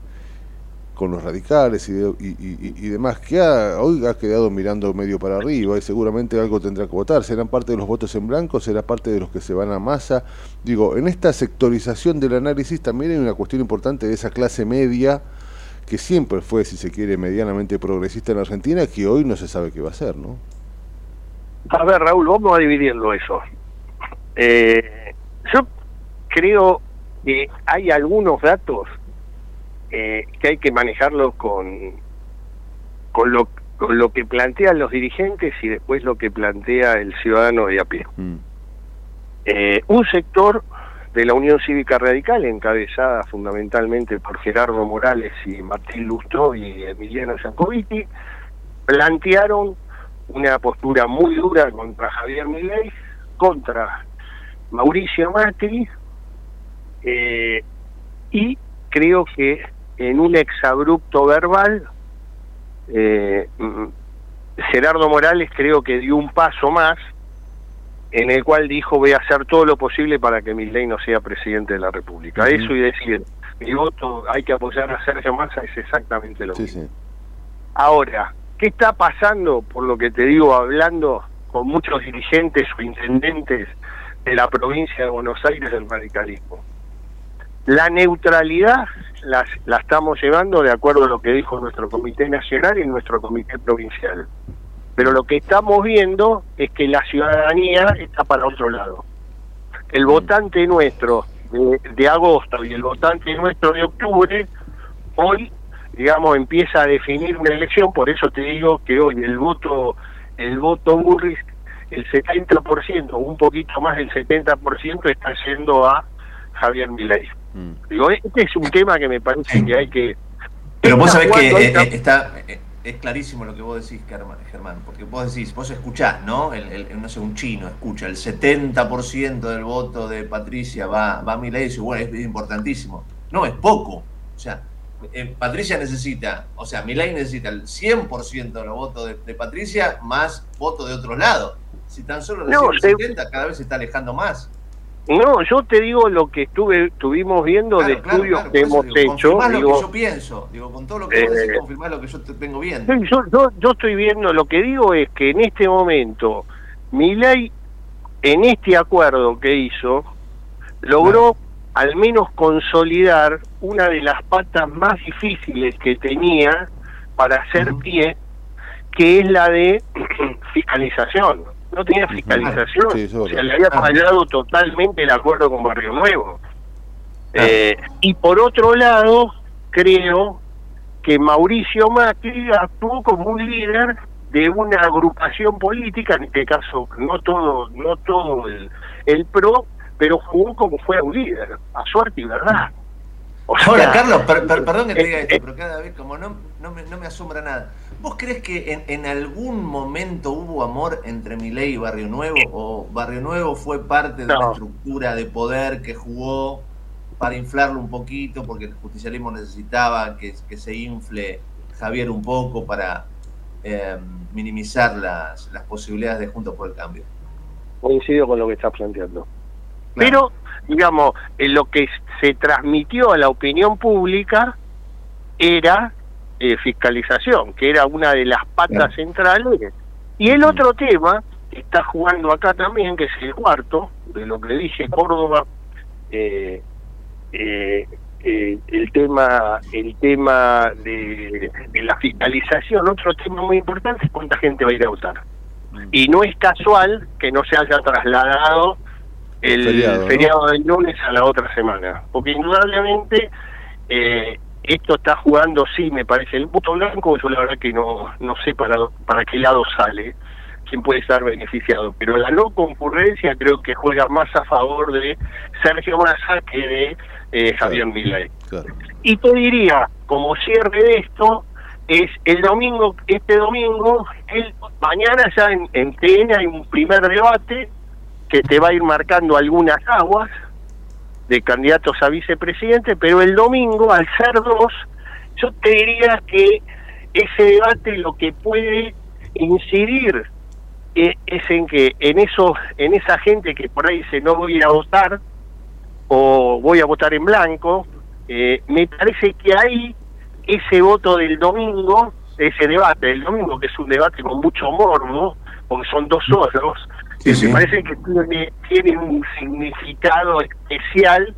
con los radicales y, y, demás, que hoy ha quedado mirando medio para arriba y seguramente algo tendrá que votar. ¿Serán parte de los votos en blanco? ¿Será parte de los que se van a masa? Digo, en esta sectorización del análisis también hay una cuestión importante de esa clase media que siempre fue, si se quiere, medianamente progresista en Argentina, que hoy no se sabe qué va a hacer, ¿no? A ver, Raúl, vamos a dividirlo eso. Eh, yo creo que hay algunos datos eh, que hay que manejarlo con, con, lo, con lo que plantean los dirigentes y después lo que plantea el ciudadano de a pie. Mm. Eh, un sector de la Unión Cívica Radical, encabezada fundamentalmente por Gerardo Morales y Martín Lustó y Emiliano Giacobiti, plantearon una postura muy dura contra Javier Milei, contra Mauricio Macri, eh, y creo que en un exabrupto verbal, eh, mm, Gerardo Morales creo que dio un paso más en el cual dijo voy a hacer todo lo posible para que ley no sea presidente de la República. Eso y decir, mi voto hay que apoyar a Sergio Massa es exactamente lo mismo. Ahora, ¿qué está pasando, por lo que te digo, hablando con muchos dirigentes o intendentes de la provincia de Buenos Aires del radicalismo? La neutralidad la, la estamos llevando de acuerdo a lo que dijo nuestro comité nacional y nuestro comité provincial. Pero lo que estamos viendo es que la ciudadanía está para otro lado. El mm. votante nuestro de, de agosto y el votante nuestro de octubre, hoy, digamos, empieza a definir una elección, por eso te digo que hoy el voto, el voto Burris, el 70%, un poquito más del 70% está yendo a Javier Milei. Mm. Digo, este es un tema que me parece que hay que... Pero vos sabés que eh, eh, está, eh, es clarísimo lo que vos decís, Germán, porque vos decís, vos escuchás, ¿no? El, no sé, un chino escucha, el 70% del voto de Patricia va, va a mi ley y dice, bueno, es importantísimo. No, es poco. O sea, Patricia necesita, o sea, Milei necesita el 100% de los votos de, Patricia más votos de otro lado. Si tan solo recibe el 70, cada vez se está alejando más. No, yo te digo lo que estuve estuvimos viendo de estudios que hemos hecho. Digo, lo que yo pienso, digo, con todo lo que vos decís, eh, confirmar lo que yo te vengo viendo. Yo, yo, yo, estoy viendo, lo que digo es que en este momento, mi ley, en este acuerdo que hizo, logró al menos consolidar una de las patas más difíciles que tenía para hacer pie, que es la de fiscalización no tenía fiscalización, o sea, le había fallado totalmente el acuerdo con Barrio Nuevo. Eh, y por otro lado, creo que Mauricio Macri actuó como un líder de una agrupación política, en este caso no todo, no todo el, el PRO, pero jugó como fue un líder, a suerte y verdad. Ahora, Carlos, perdón que te diga esto, eh, pero cada vez como no, no, me, no me asombra nada. ¿Vos crees que en, en, algún momento hubo amor entre Milei y Barrio Nuevo? ¿O Barrio Nuevo fue parte de una estructura de poder que jugó para inflarlo un poquito porque el justicialismo necesitaba que, que se infle Javier un poco para eh, minimizar las, las posibilidades de Juntos por el Cambio? Coincido con lo que estás planteando. Pero, digamos, en lo que se transmitió a la opinión pública era eh, fiscalización, que era una de las patas centrales. Y el otro tema que está jugando acá también, que es el cuarto, de lo que dice Córdoba, eh, eh, el tema el tema de, la fiscalización, otro tema muy importante es cuánta gente va a ir a votar. Y no es casual que no se haya trasladado el Feriado, feriado, del lunes a la otra semana. Porque indudablemente eh, esto está jugando, sí, me parece, el voto blanco, yo la verdad que no, no sé para, para qué lado sale, quién puede estar beneficiado, pero la no concurrencia creo que juega más a favor de Sergio Massa que de eh, Javier Milei. Y te diría, como cierre de esto, es el domingo, este domingo, el, mañana ya en, en TN hay un primer debate que te va a ir marcando algunas aguas de candidatos a vicepresidente, pero el domingo, al ser dos, yo te diría que ese debate lo que puede incidir eh, es en que en eso, en esa gente que por ahí dice no voy a votar o voy a votar en blanco, eh, me parece que ahí ese voto del domingo, ese debate del domingo, que es un debate con mucho morbo, porque son dos solos, Sí, sí. me parece que tiene, tiene un significado especial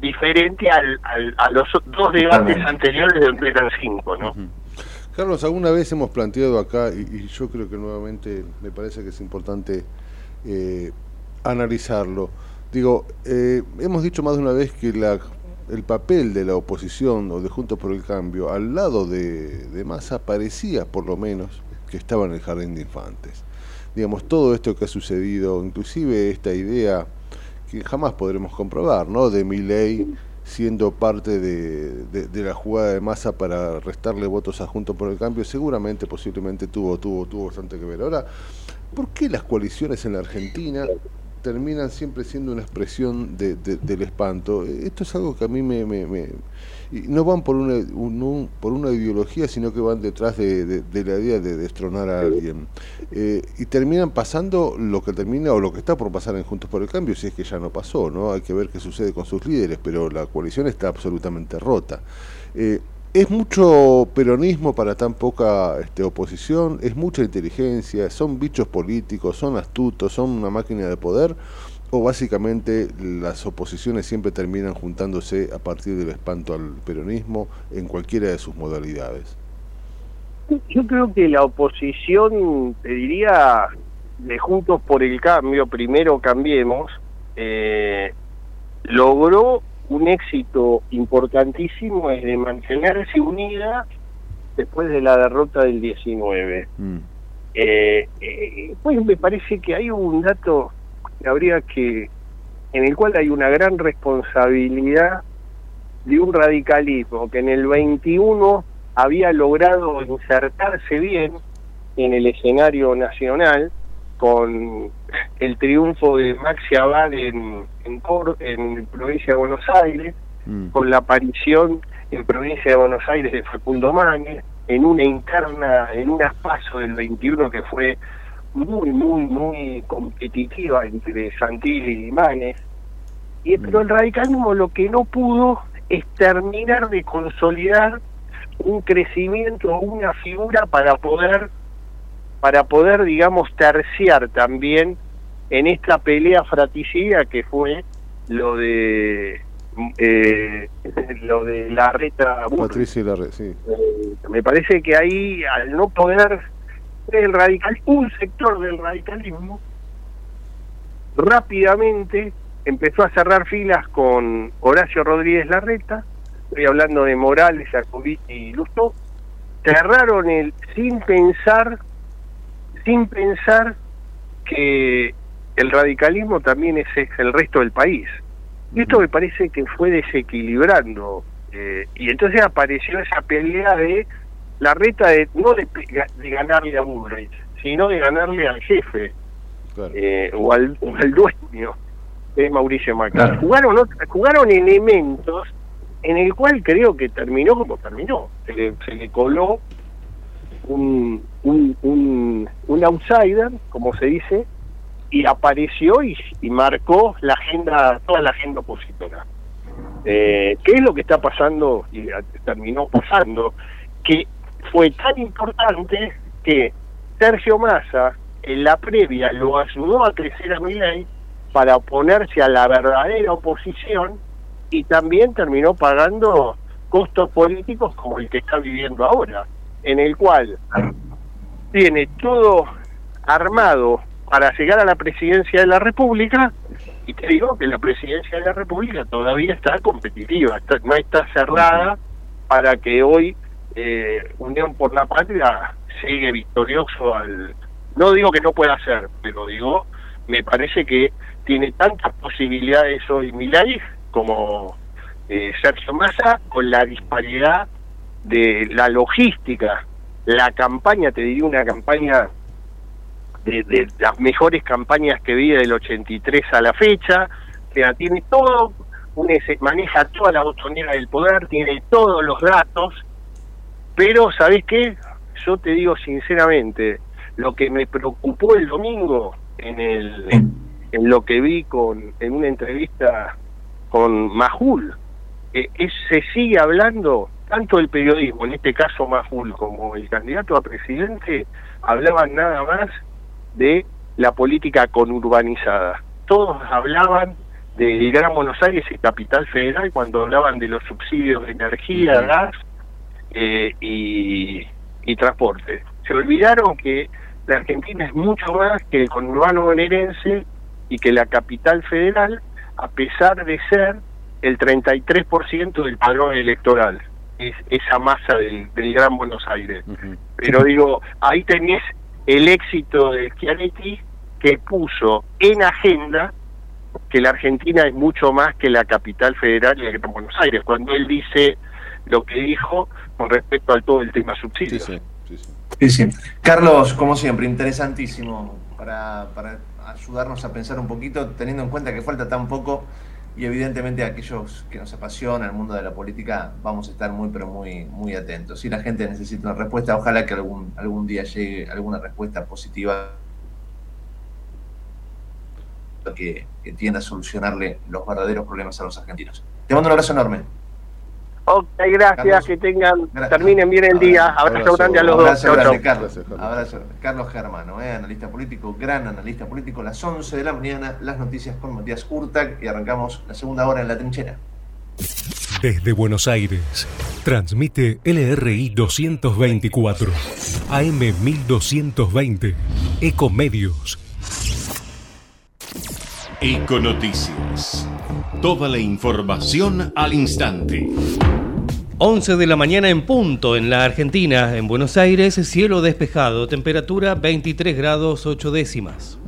diferente al, al- a los dos debates anteriores donde eran cinco, ¿no? Carlos, alguna vez hemos planteado acá, y, y yo creo que nuevamente me parece que es importante eh, analizarlo. Digo, eh, hemos dicho más de una vez que la, el papel de la oposición o de Juntos por el Cambio al lado de, de Massa parecía, por lo menos, que estaba en el jardín de infantes. Digamos, todo esto que ha sucedido, inclusive esta idea que jamás podremos comprobar, ¿no? De Milei siendo parte de, de- la jugada de masa para restarle votos a Juntos por el Cambio, seguramente, posiblemente tuvo, tuvo, tuvo bastante que ver. Ahora, ¿por qué las coaliciones en la Argentina terminan siempre siendo una expresión de- de- del espanto? Esto es algo que a mí me... me- me- y no van por una, un- un- por una ideología, sino que van detrás de, de- de la idea de destronar a alguien. Eh, y terminan pasando lo que termina o lo que está por pasar en Juntos por el Cambio, si es que ya no pasó, ¿no? Hay que ver qué sucede con sus líderes, pero la coalición está absolutamente rota. Eh, es mucho peronismo para tan poca este, oposición, es mucha inteligencia, son bichos políticos, son astutos, son una máquina de poder, o básicamente las oposiciones siempre terminan juntándose a partir del espanto al peronismo en cualquiera de sus modalidades. Yo creo que la oposición, te diría, de Juntos por el Cambio, primero cambiemos, eh, logró un éxito importantísimo es de mantenerse unida después de la derrota del 19. Eh, eh, pues me parece que hay un dato que habría que, en el cual hay una gran responsabilidad de un radicalismo que en el 21 había logrado insertarse bien en el escenario nacional con el triunfo de Maxi Abad en, en, provincia de Buenos Aires, con la aparición en provincia de Buenos Aires de Facundo Manes, en una interna, en un paso del 21 que fue muy, muy, muy competitiva entre Santilli y Manes. Y, pero el radicalismo lo que no pudo es terminar de consolidar un crecimiento, una figura para poder, para poder, digamos, terciar también en esta pelea fratricida que fue lo de eh, lo de la reta Patricia Larre, sí. eh, me parece que ahí al no poder el radical un sector del radicalismo rápidamente empezó a cerrar filas con Horacio Rodríguez Larreta estoy hablando de Morales, Jacobiti y Lustó cerraron el sin pensar sin pensar que el radicalismo también es, es el resto del país. Y esto me parece que fue desequilibrando eh, y entonces apareció esa pelea de la reta de no de, de ganarle a Bullrich sino de ganarle al jefe eh, o, al, o al dueño es Mauricio Macri Claro. jugaron jugaron elementos en el cual creo que terminó como terminó se le, se le coló un, un, un, un outsider como se dice y apareció y, y marcó la agenda, toda la agenda opositora. Eh, ¿Qué es lo que está pasando y terminó pasando? Que fue tan importante que Sergio Massa en la previa lo ayudó a crecer a Milei para oponerse a la verdadera oposición y también terminó pagando costos políticos como el que está viviendo ahora, en el cual tiene todo armado para llegar a la presidencia de la República. Y te digo que la presidencia de la República todavía está competitiva, no está cerrada para que hoy eh, Unión por la Patria sigue victorioso al... No digo que no pueda ser, pero digo, me parece que tiene tantas posibilidades hoy Milay como eh, Sergio Massa con la disparidad de la logística, la campaña, te diría una campaña de, las mejores campañas que vi del 83 a la fecha, o sea, tiene todo, maneja toda la autonomía del poder, tiene todos los datos, pero ¿sabes qué? Yo te digo sinceramente, lo que me preocupó el domingo en el en lo que vi con en una entrevista con Majul, eh, es, se sigue hablando tanto el periodismo, en este caso Majul, como el candidato a presidente, hablaban nada más de la política conurbanizada. Todos hablaban de Gran Buenos Aires y Capital Federal cuando hablaban de los subsidios de energía, gas eh, y, y transporte. Se olvidaron que la Argentina es mucho más que el conurbano bonaerense y que la capital federal, a pesar de ser el 33% del padrón electoral, es esa masa del, Gran Buenos Aires. Pero digo, ahí tenés el éxito de Schiaretti que puso en agenda que la Argentina es mucho más que la capital federal y el Gran Buenos Aires, cuando él dice lo que dijo con respecto al todo el tema subsidios. Sí, sí. Carlos, como siempre, interesantísimo para, para ayudarnos a pensar un poquito, teniendo en cuenta que falta tan poco y evidentemente aquellos que nos apasiona el mundo de la política vamos a estar muy pero muy muy atentos. Si la gente necesita una respuesta, ojalá que algún algún día llegue alguna respuesta positiva que, que tienda a solucionarle los verdaderos problemas a los argentinos. Te mando un abrazo enorme. Ok, gracias, que tengan, terminen bien el día. Abrazo, grande a los dos. Carlos. Abrazo, Carlos Germano, eh, analista político, gran analista político, las 11 de la mañana, las noticias con Matías Urtac y arrancamos la segunda hora en la trinchera. Desde Buenos Aires, transmite LRI 224, AM 1220, Ecomedios. Econoticias. Toda la información al instante. 11 de la mañana en punto en la Argentina, en Buenos Aires, cielo despejado, temperatura 23 grados 8 décimas.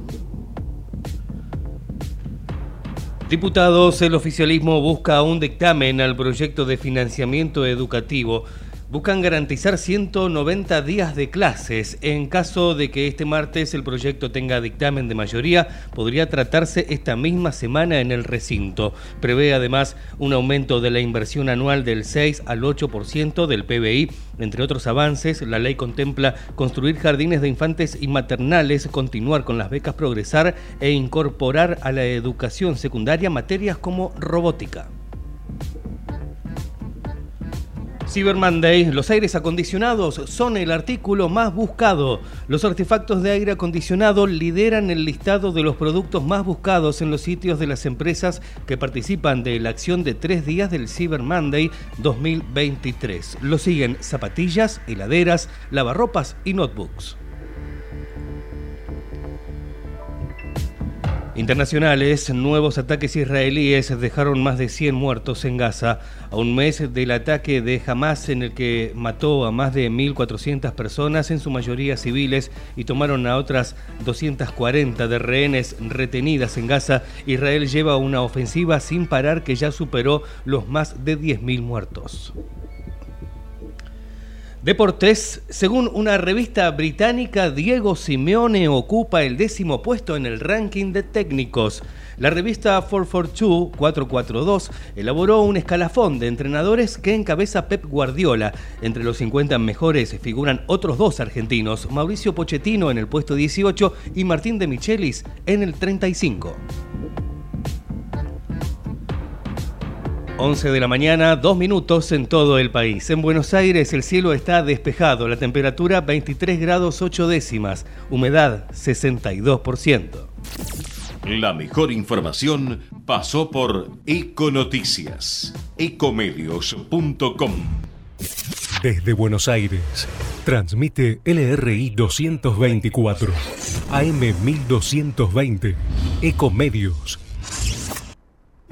Diputados, el oficialismo busca un dictamen al proyecto de financiamiento educativo buscan garantizar 190 días de clases. En caso de que este martes el proyecto tenga dictamen de mayoría, podría tratarse esta misma semana en el recinto. Prevé además un aumento de la inversión anual del 6 al 8% del PBI. Entre otros avances, la ley contempla construir jardines de infantes y maternales, continuar con las becas Progresar e incorporar a la educación secundaria materias como robótica. Cyber Monday, los aires acondicionados son el artículo más buscado. Los artefactos de aire acondicionado lideran el listado de los productos más buscados en los sitios de las empresas que participan de la acción de tres días del Cyber Monday 2023. Lo siguen zapatillas, heladeras, lavarropas y notebooks. Internacionales, nuevos ataques israelíes dejaron más de 100 muertos en Gaza, a un mes del ataque de Hamas en el que mató a más de 1.400 personas, en su mayoría civiles, y tomaron a otras 240 de rehenes retenidas en Gaza. Israel lleva una ofensiva sin parar que ya superó los más de 10.000 muertos. Deportes, según una revista británica, Diego Simeone ocupa el décimo puesto en el ranking de técnicos. La revista 442, 442 elaboró un escalafón de entrenadores que encabeza Pep Guardiola. Entre los 50 mejores figuran otros dos argentinos, Mauricio Pochettino en el puesto 18 y Martín de Michelis en el 35. 11 de la mañana, dos minutos en todo el país. En Buenos Aires el cielo está despejado, la temperatura 23 grados 8 décimas, humedad 62%. La mejor información pasó por Econoticias, ecomedios.com. Desde Buenos Aires, transmite LRI 224, AM1220. Ecomedios.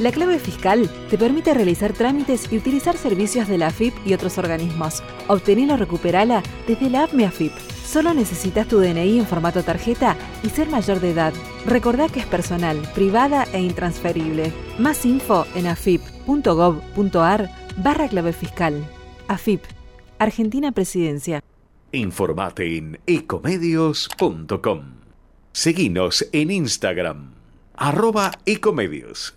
La clave fiscal te permite realizar trámites y utilizar servicios de la AFIP y otros organismos. Obtenela o recuperala desde la app Mi AFIP. Solo necesitas tu DNI en formato tarjeta y ser mayor de edad. Recordá que es personal, privada e intransferible. Más info en afip.gov.ar barra clave fiscal. AFIP, Argentina Presidencia. Informate en ecomedios.com. Seguinos en Instagram, arroba ecomedios.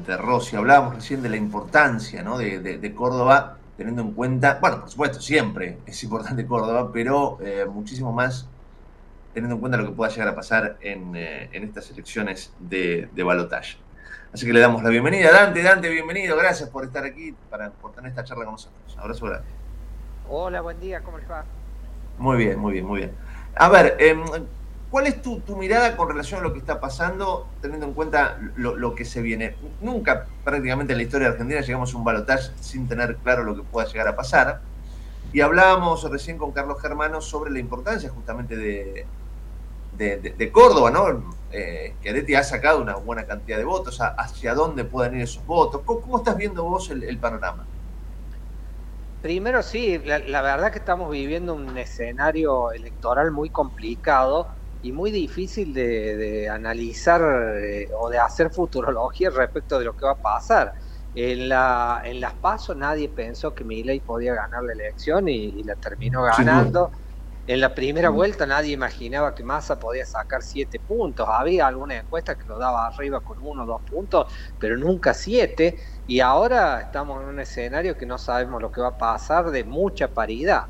Redante Rossi. Hablábamos recién de la importancia ¿no? de, de- de Córdoba, teniendo en cuenta, bueno, por supuesto, siempre es importante Córdoba, pero eh, muchísimo más teniendo en cuenta lo que pueda llegar a pasar en, eh, en estas elecciones de, de balotaje. Así que le damos la bienvenida. Dante, Dante, bienvenido. Gracias por estar aquí, para, por tener esta charla con nosotros. Abrazo grande. Hola, buen día, ¿cómo les va? Muy bien, muy bien, muy bien. A ver, em, ¿cuál es tu, tu mirada con relación a lo que está pasando, teniendo en cuenta lo, lo que se viene? Nunca prácticamente en la historia de Argentina llegamos a un balotaje sin tener claro lo que pueda llegar a pasar. Y hablábamos recién con Carlos Germano sobre la importancia justamente de, de, de- Córdoba, ¿no? Eh, que Areti ha sacado una buena cantidad de votos, hacia dónde pueden ir esos votos. ¿Cómo, estás viendo vos el, el panorama? Primero sí, la, la verdad que estamos viviendo un escenario electoral muy complicado y muy difícil de, de analizar eh, o de hacer futurología respecto de lo que va a pasar. En, la, en las pasos nadie pensó que Milei podía ganar la elección y, y la terminó ganando. En la primera vuelta nadie imaginaba que Massa podía sacar siete puntos. Había alguna encuesta que lo daba arriba con uno o dos puntos, pero nunca siete. Y ahora estamos en un escenario que no sabemos lo que va a pasar de mucha paridad.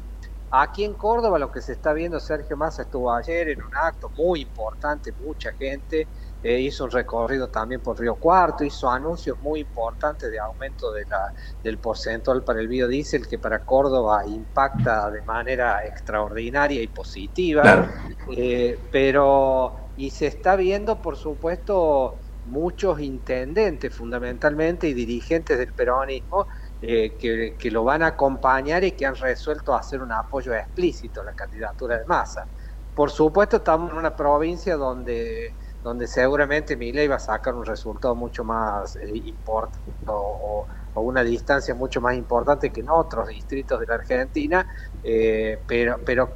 Aquí en Córdoba lo que se está viendo, Sergio Massa estuvo ayer en un acto muy importante, mucha gente, eh, hizo un recorrido también por Río Cuarto, hizo anuncios muy importantes de aumento de la, del porcentual para el biodiesel que para Córdoba impacta de manera extraordinaria y positiva, eh, pero y se está viendo por supuesto muchos intendentes fundamentalmente y dirigentes del peronismo eh, que, lo van a acompañar y que han resuelto hacer un apoyo explícito a la candidatura de Massa. Por supuesto, estamos en una provincia donde, donde seguramente Milei va a sacar un resultado mucho más eh, importante o, una distancia mucho más importante que en otros distritos de la Argentina, eh, pero, pero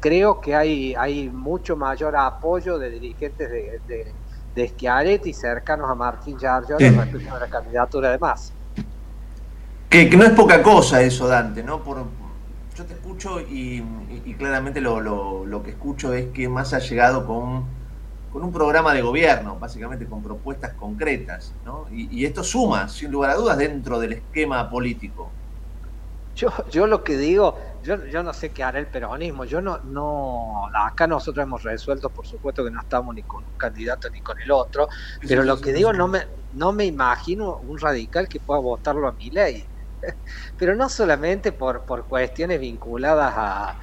creo que hay, hay mucho mayor apoyo de dirigentes de, de, de Schiaretti cercanos a Martín Giorgio respecto a la candidatura de Massa. Que, no es poca cosa eso, Dante, ¿no? Por, yo te escucho y, claramente lo, lo, que escucho es que más ha llegado con, con un programa de gobierno, básicamente con propuestas concretas, ¿no? Y, esto suma, sin lugar a dudas, dentro del esquema político. Yo, yo lo que digo, yo, yo no sé qué hará el peronismo, yo no, no, acá nosotros hemos resuelto, por supuesto que no estamos ni con un candidato ni con el otro, pero lo que digo, no me, no me imagino un radical que pueda votarlo a mi ley pero no solamente por, por cuestiones vinculadas a,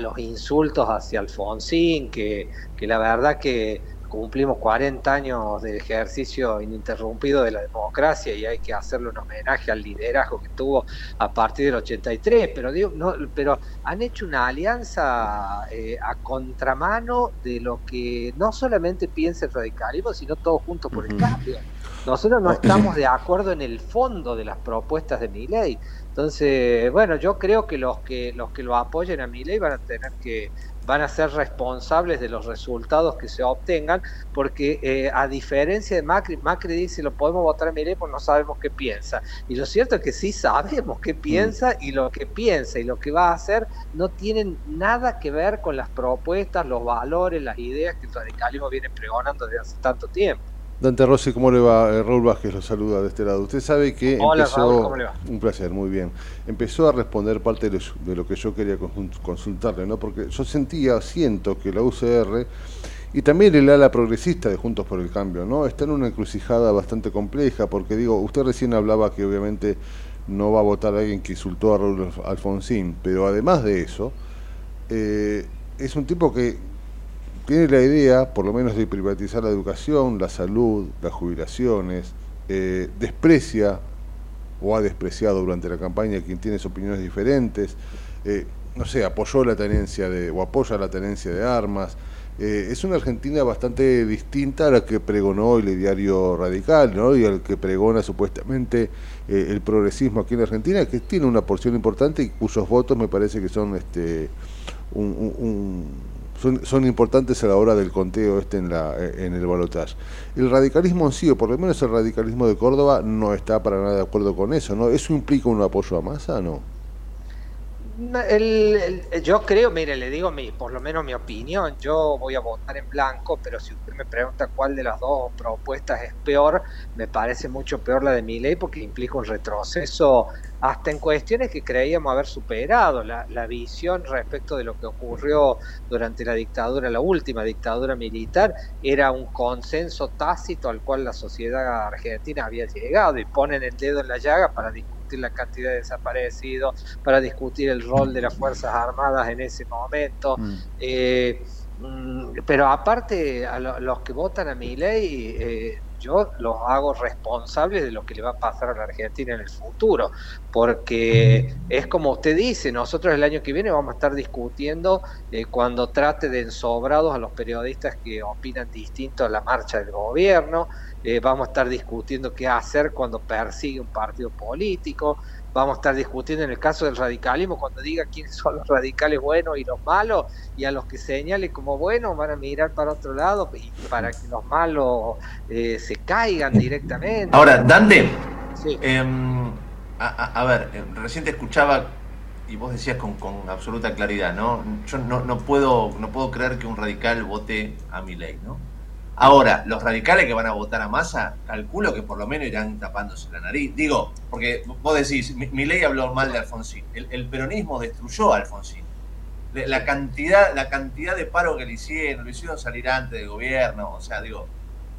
los insultos hacia Alfonsín, que, que la verdad que cumplimos 40 años de ejercicio ininterrumpido de la democracia y hay que hacerle un homenaje al liderazgo que tuvo a partir del 83, pero digo, no, pero han hecho una alianza eh, a contramano de lo que no solamente piensa el radicalismo, sino todos juntos por el cambio. Nosotros no estamos de acuerdo en el fondo de las propuestas de mi ley. Entonces, bueno, yo creo que los que los que lo apoyen a mi ley van a tener que van a ser responsables de los resultados que se obtengan, porque eh, a diferencia de Macri, Macri dice lo podemos votar a ley porque no sabemos qué piensa. Y lo cierto es que sí sabemos qué piensa mm. y lo que piensa y lo que va a hacer no tienen nada que ver con las propuestas, los valores, las ideas que el radicalismo viene pregonando desde hace tanto tiempo. Dante Rossi, ¿cómo le va? Eh, Raúl Vázquez lo saluda de este lado. Usted sabe que empezó... Un placer, muy bien. Empezó a responder parte de lo, que yo quería consultarle, ¿no? Porque yo sentía, siento que la UCR y también el ala progresista de Juntos por el Cambio, ¿no? Está en una encrucijada bastante compleja, porque digo, usted recién hablaba que obviamente no va a votar a alguien que insultó a Raúl Alfonsín, pero además de eso, eh, es un tipo que tiene la idea, por lo menos, de privatizar la educación, la salud, las jubilaciones, eh, desprecia o ha despreciado durante la campaña a quien tiene opiniones diferentes, eh, no sé, apoyó la tenencia de, o apoya la tenencia de armas. Eh, es una Argentina bastante distinta a la que pregonó el diario radical, ¿no? Y al que pregona supuestamente el progresismo aquí en Argentina, que tiene una porción importante y cuyos votos me parece que son este un son, importantes a la hora del conteo este en, la, en el balotaje. El radicalismo en sí, o por lo menos el radicalismo de Córdoba, no está para nada de acuerdo con eso, ¿no? ¿Eso implica un apoyo a masa, no? El, yo creo, mire, le digo mi, por lo menos mi opinión, yo voy a votar en blanco, pero si usted me pregunta cuál de las dos propuestas es peor, me parece mucho peor la de mi ley porque implica un retroceso hasta en cuestiones que creíamos haber superado, la, la visión respecto de lo que ocurrió durante la dictadura, la última dictadura militar, era un consenso tácito al cual la sociedad argentina había llegado y ponen el dedo en la llaga para discutir la cantidad de desaparecidos, para discutir el rol de las Fuerzas Armadas en ese momento. Mm. Eh, mm, pero aparte, a los que votan a mi ley, eh, yo los hago responsables de lo que le va a pasar a la Argentina en el futuro, porque es como usted dice, nosotros el año que viene vamos a estar discutiendo eh, cuando trate de ensobrados a los periodistas que opinan distinto a la marcha del gobierno, eh, vamos a estar discutiendo qué hacer cuando persigue un partido político, vamos a estar discutiendo en el caso del radicalismo cuando diga quiénes son los radicales buenos y los malos, y a los que señale como buenos van a mirar para otro lado y para que los malos eh, se caigan directamente. Ahora, Dante, em, a, ver, em, recién te escuchaba y vos decías con, con absoluta claridad, ¿no? Yo no, no, puedo, no puedo creer que un radical vote a mi ley, ¿no? Ahora, los radicales que van a votar a masa, calculo que por lo menos irán tapándose la nariz. Digo, porque vos decís, mi, ley habló mal de Alfonsín. El, peronismo destruyó a Alfonsín. La cantidad, la cantidad de paro que le hicieron, lo hicieron salir antes del gobierno. O sea, digo,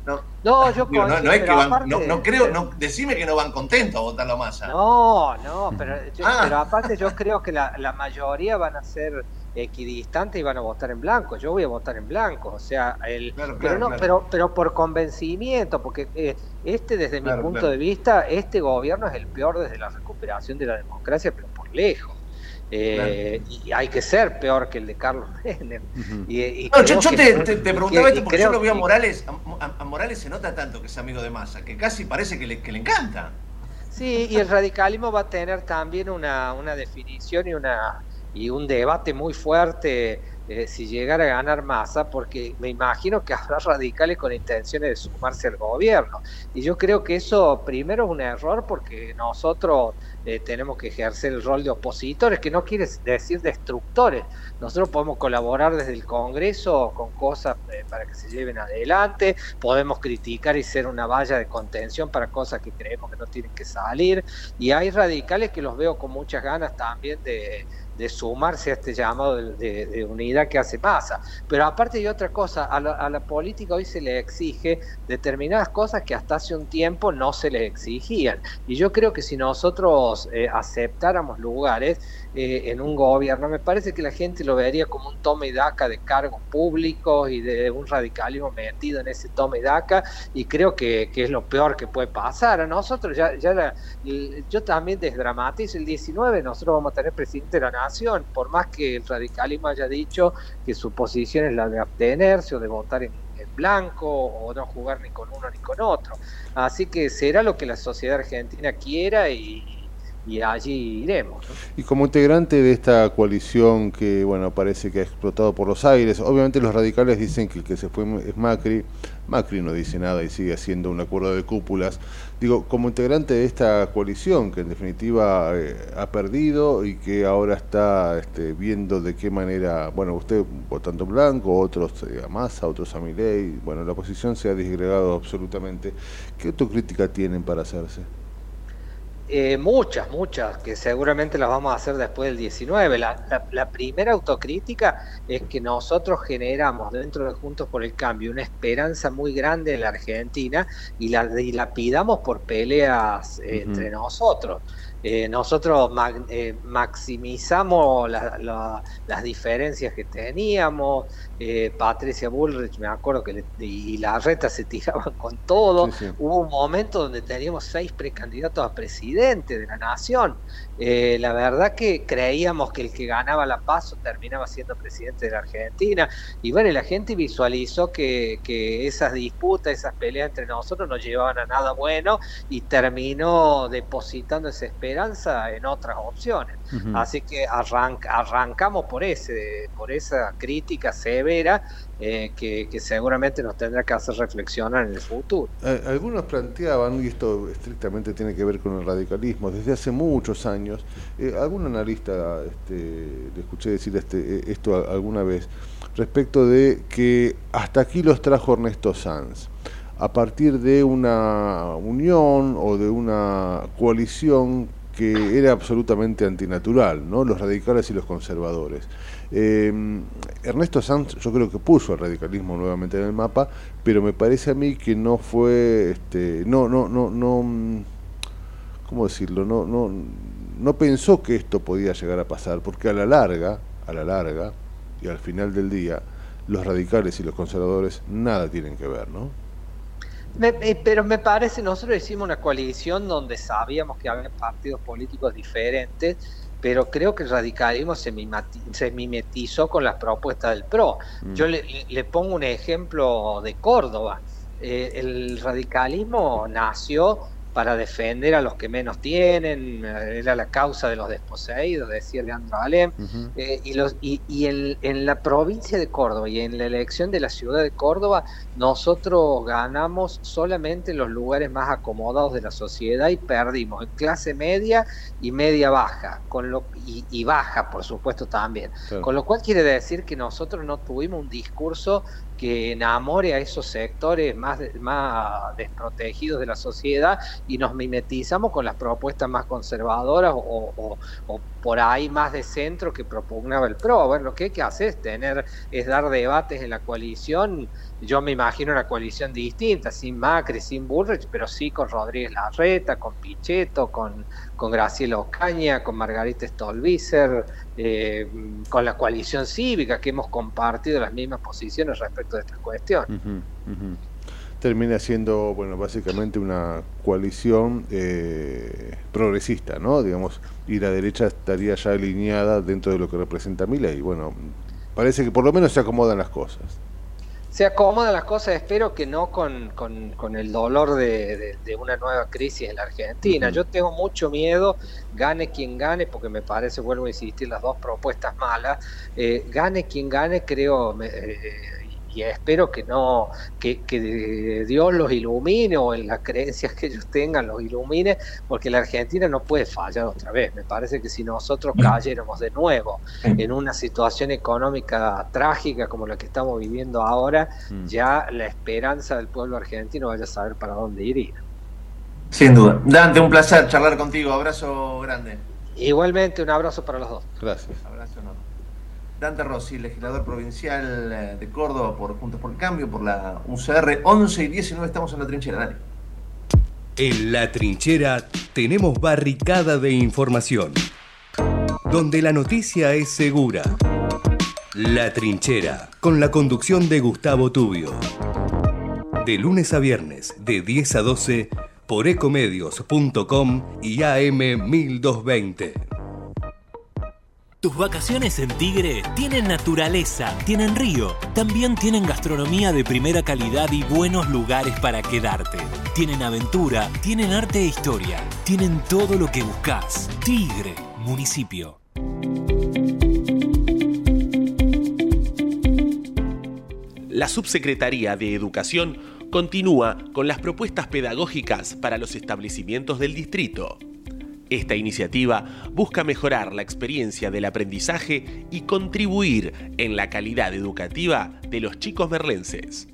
no, no, yo no, es que van, no, creo, no, decime que no van contentos a votar la masa. No, no, pero, ah. pero aparte yo creo que la, la mayoría van a ser equidistante y van a votar en blanco. Yo voy a votar en blanco, o sea, el, pero no, pero pero por convencimiento, porque eh, este desde mi punto de vista, este gobierno es el peor desde la recuperación de la democracia, pero por lejos. Eh, y hay que ser peor que el de Carlos Menem. yo, te, preguntaba esto porque yo lo veo a Morales, a, Morales se nota tanto que es amigo de Massa, que casi parece que le, que le encanta. Sí, y el radicalismo va a tener también una, una definición y una y un debate muy fuerte eh, si llegara a ganar masa, porque me imagino que habrá radicales con intenciones de sumarse al gobierno. Y yo creo que eso primero es un error porque nosotros eh, tenemos que ejercer el rol de opositores, que no quiere decir destructores. Nosotros podemos colaborar desde el Congreso con cosas eh, para que se lleven adelante, podemos criticar y ser una valla de contención para cosas que creemos que no tienen que salir. Y hay radicales que los veo con muchas ganas también de de sumarse a este llamado de, unidad que hace pasa. Pero aparte de otra cosa, a la, política hoy se le exige determinadas cosas que hasta hace un tiempo no se le exigían. Y yo creo que si nosotros eh, aceptáramos lugares, eh, en un gobierno. Me parece que la gente lo vería como un tome y daca de cargos públicos y de un radicalismo metido en ese tome y daca y creo que, es lo peor que puede pasar. A nosotros ya, ya yo también desdramatizo el 19, nosotros vamos a tener presidente de la nación, por más que el radicalismo haya dicho que su posición es la de abstenerse o de votar en blanco o no jugar ni con uno ni con otro. Así que será lo que la sociedad argentina quiera y, y allí iremos. Y como integrante de esta coalición que bueno parece que ha explotado por los aires, obviamente los radicales dicen que el que se fue es Macri, Macri no dice nada y sigue haciendo un acuerdo de cúpulas. Digo, como integrante de esta coalición que en definitiva eh, ha perdido y que ahora está este, viendo de qué manera, bueno, usted votando blanco, otros eh, a otros a bueno, la oposición se ha disgregado absolutamente. ¿Qué autocrítica tienen para hacerse? Eh, muchas, muchas, que seguramente las vamos a hacer después del 19. La, primera autocrítica es que nosotros generamos dentro de Juntos por el Cambio una esperanza muy grande en la Argentina y la, la pidamos por peleas eh, entre nosotros. Eh, nosotros maximizamos las diferencias que teníamos, eh, Patricia Bullrich, me acuerdo que y la reta se tiraban con todo. Hubo un momento donde teníamos seis precandidatos a presidente de la nación. Eh, la verdad que creíamos que el que ganaba la paso terminaba siendo presidente de la Argentina. Y bueno, la gente visualizó que, que esas disputas, esas peleas entre nosotros no llevaban a nada bueno y terminó depositando esa esperanza en otras opciones. Así que arrancamos por ese, por esa crítica severa eh, que, seguramente nos tendrá que hacer reflexionar en el futuro. algunos planteaban, y esto estrictamente tiene que ver con el radicalismo, desde hace muchos años, eh, algún analista este, le escuché decir este, eh, esto alguna vez, respecto de que hasta aquí los trajo Ernesto Sanz a partir de una unión o de una coalición que era absolutamente antinatural, ¿no? los radicales y los conservadores. Em, Ernesto Sanz yo creo que puso el radicalismo nuevamente en el mapa, pero me parece a mí que no fue, este, no, no, no, no, ¿cómo decirlo? No, no, no pensó que esto podía llegar a pasar, porque a la larga, a la larga y al final del día, los radicales y los conservadores nada tienen que ver, ¿no? Eh, pero me parece, nosotros hicimos una coalición donde sabíamos que había partidos políticos diferentes, pero creo que el radicalismo se, mimetizó con las propuestas del PRO. Mm. Yo le, pongo un ejemplo de Córdoba. Eh, el radicalismo nació para defender a los que menos tienen, era la causa de los desposeídos, decía Leandro Alem, eh, y, los, y, en la provincia de Córdoba y en la elección de la ciudad de Córdoba, nosotros ganamos solamente los lugares más acomodados de la sociedad y perdimos en clase media y media baja, con lo, y, baja, por supuesto, también. Con lo cual quiere decir que nosotros no tuvimos un discurso que enamore a esos sectores más, más desprotegidos de la sociedad y nos mimetizamos con las propuestas más conservadoras o, por ahí más de centro que propugnaba el PRO. Bueno, lo que hay que hacer es tener, es dar debates en la coalición. Yo me imagino una coalición distinta, sin Macri, sin Bullrich, pero sí con Rodríguez Larreta, con Pichetto, con, con Graciela Ocaña, con Margarita Stolbizer, eh, con la coalición cívica, que hemos compartido las mismas posiciones respecto de esta cuestión. Termina siendo, bueno, básicamente una coalición eh, progresista, ¿no? Digamos, y la derecha estaría ya alineada dentro de lo que representa Mila y bueno, parece que por lo menos se acomodan las cosas se acomodan las cosas, espero que no con, el dolor de, una nueva crisis en la Argentina. Yo tengo mucho miedo, gane quien gane, porque me parece, vuelvo a insistir, las dos propuestas malas, eh, gane quien gane, creo, eh, y espero que no, que, Dios los ilumine o en las creencias que ellos tengan los ilumine, porque la Argentina no puede fallar otra vez. Me parece que si nosotros cayéramos de nuevo en una situación económica trágica como la que estamos viviendo ahora, mm. ya la esperanza del pueblo argentino vaya a saber para dónde ir. Sin duda. Dante, un placer charlar contigo. Abrazo grande. Igualmente, un abrazo para los dos. Gracias. Abrazo enorme. Dante Rossi, legislador provincial eh, de Córdoba por Juntos por el Cambio, por la UCR 11 y 19, estamos en la trinchera, Dani. En la trinchera tenemos barricada de información, donde la noticia es segura. La trinchera, con la conducción de Gustavo Tubio. De lunes a viernes, de 10 a 12, por ecomedios.com y AM 1220. Tus vacaciones en Tigre tienen naturaleza, tienen río, también tienen gastronomía de primera calidad y buenos lugares para quedarte. Tienen aventura, tienen arte e historia, tienen todo lo que buscas. Tigre, municipio. La Subsecretaría de Educación continúa con las propuestas pedagógicas para los establecimientos del distrito. Esta iniciativa busca mejorar la experiencia del aprendizaje y contribuir en la calidad educativa de los chicos berlenses.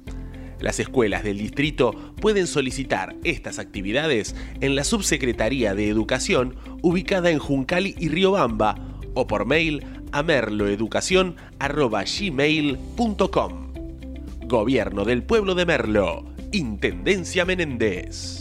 Las escuelas del distrito pueden solicitar estas actividades en la Subsecretaría de Educación ubicada en Juncal y Riobamba o por mail a merloeducación.gmail.com Gobierno del Pueblo de Merlo, Intendencia Menéndez.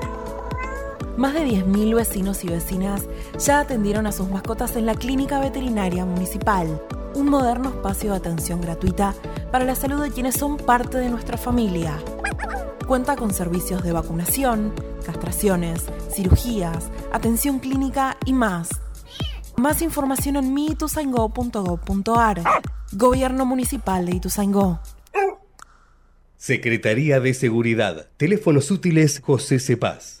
Más de 10.000 vecinos y vecinas ya atendieron a sus mascotas en la Clínica Veterinaria Municipal, un moderno espacio de atención gratuita para la salud de quienes son parte de nuestra familia. Cuenta con servicios de vacunación, castraciones, cirugías, atención clínica y más. Más información en miituzaingó.gov.ar. Gobierno Municipal de Ituzaingó. Secretaría de Seguridad. Teléfonos útiles José Cepaz.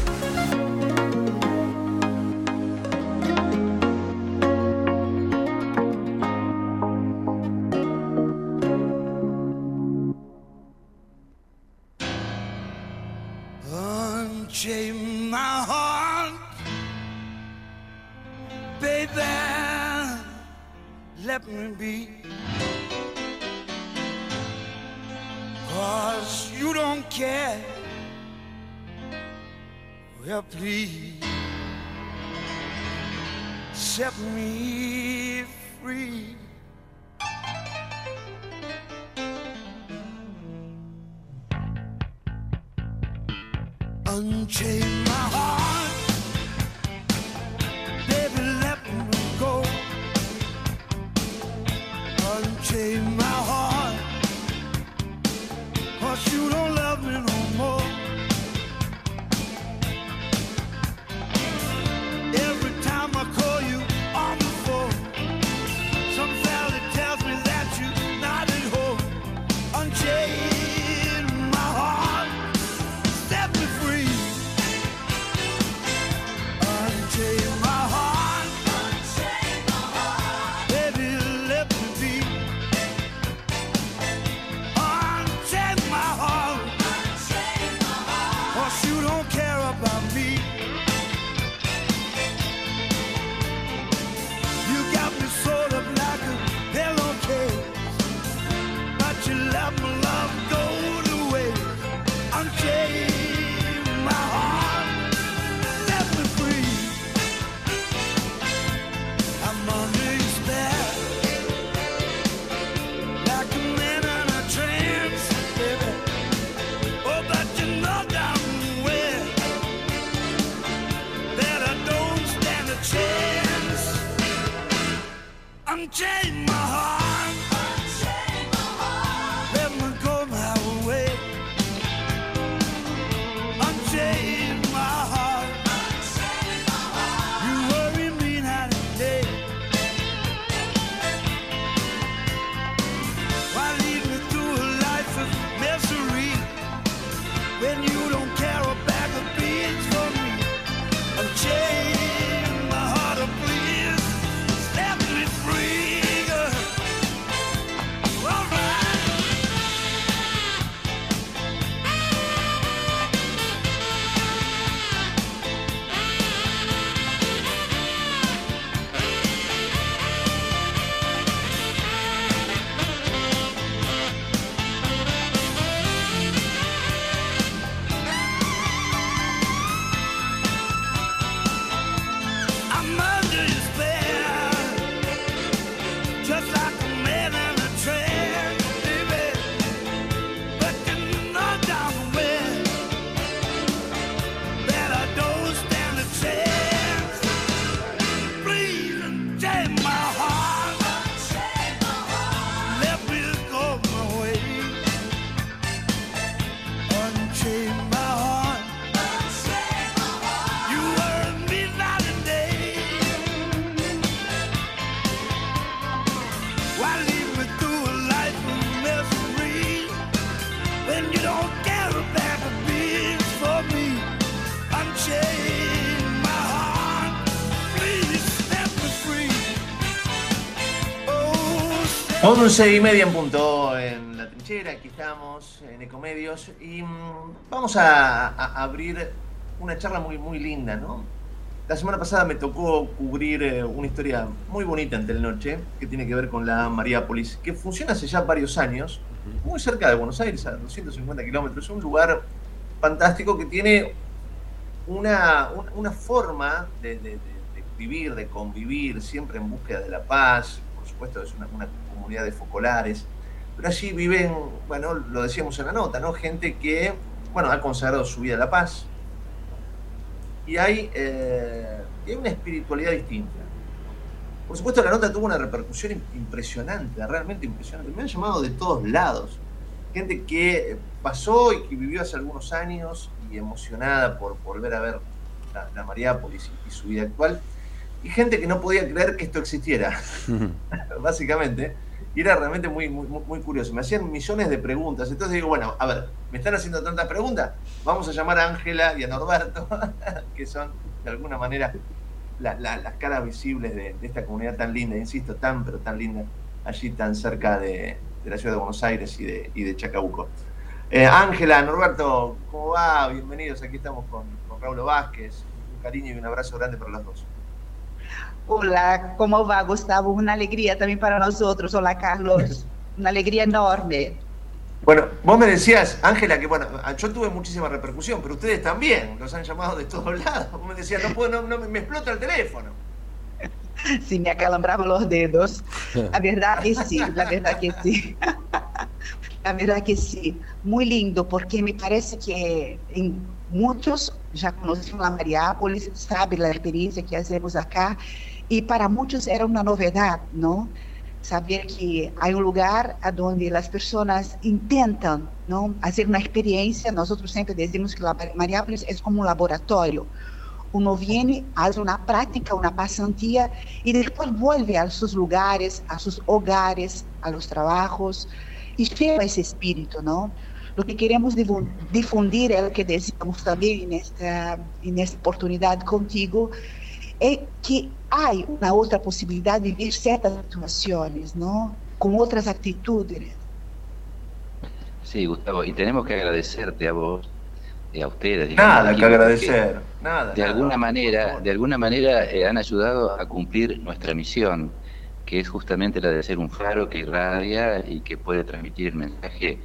Please set me free. Unchain my heart, 11 y media en punto en la trinchera, aquí estamos en Ecomedios y mm, vamos a, a abrir una charla muy, muy linda, ¿no? La semana pasada me tocó cubrir eh, una historia muy bonita en Telenoche que tiene que ver con la Mariápolis, que funciona hace ya varios años, muy cerca de Buenos Aires, a 250 kilómetros. Es un lugar fantástico que tiene una, una- forma de, de- de- de vivir, de convivir, siempre en búsqueda de la paz. Por supuesto, es una, una comunidad de focolares. Pero allí viven, bueno, lo decíamos en la nota, ¿no? Gente que, bueno, ha consagrado su vida a la paz. Y hay, eh, hay una espiritualidad distinta. Por supuesto, la nota tuvo una repercusión im- impresionante, realmente impresionante. Me han llamado de todos lados. Gente que pasó y que vivió hace algunos años y emocionada por volver a ver la, la Mariápolis y, y su vida actual. Y gente que no podía creer que esto existiera, básicamente. Y era realmente muy, muy, muy- curioso. Me hacían millones de preguntas. Entonces digo, bueno, a ver, me están haciendo tantas preguntas. Vamos a llamar a Ángela y a Norberto, que son de alguna manera la- la- las caras visibles de, de esta comunidad tan linda, insisto, tan pero tan linda, allí tan cerca de, de la ciudad de Buenos Aires y de, y de Chacabuco. Eh, Ángela, Norberto, ¿cómo va? Bienvenidos, aquí estamos con, con Raúl Vázquez. Un cariño y un abrazo grande para los dos. Olá, como vai, Gustavo? Uma alegria também para nós outros. Olá, Carlos. Uma alegria enorme. Bueno, vos me decías, Ángela, que bueno, yo tuve muchísima repercusión, pero ustedes también, los han llamado de todos lados. Vos me decías, no puedo, no, no, me explota el teléfono. Sim, me acalambravam os dedos. A verdade que sim, a verdade que sim. A verdade que sim. Muito lindo, porque me parece que em muitos já conheciam a Mariápolis, sabe a experiência que fazemos acá, e para muitos era uma novidade, não? Saber que há um lugar onde as pessoas intentam não fazer uma experiência. Nós outros sempre dizemos que a Mariápolis é como um laboratório. Uno viene, hace una práctica, una pasantía y después vuelve a sus lugares, a sus hogares, a los trabajos y lleva ese espíritu, ¿no? Lo que queremos difu- difundir es lo que decíamos también en esta, en esta oportunidad contigo, es que hay una otra posibilidad de vivir ciertas situaciones, ¿no? Con otras actitudes. Sí, Gustavo, y tenemos que agradecerte a vos, y a ustedes. Nada aquí, que agradecer, nada. De nada. alguna manera, de alguna manera eh, han ayudado a cumplir nuestra misión, que es justamente la de ser un faro que irradia y que puede transmitir el mensaje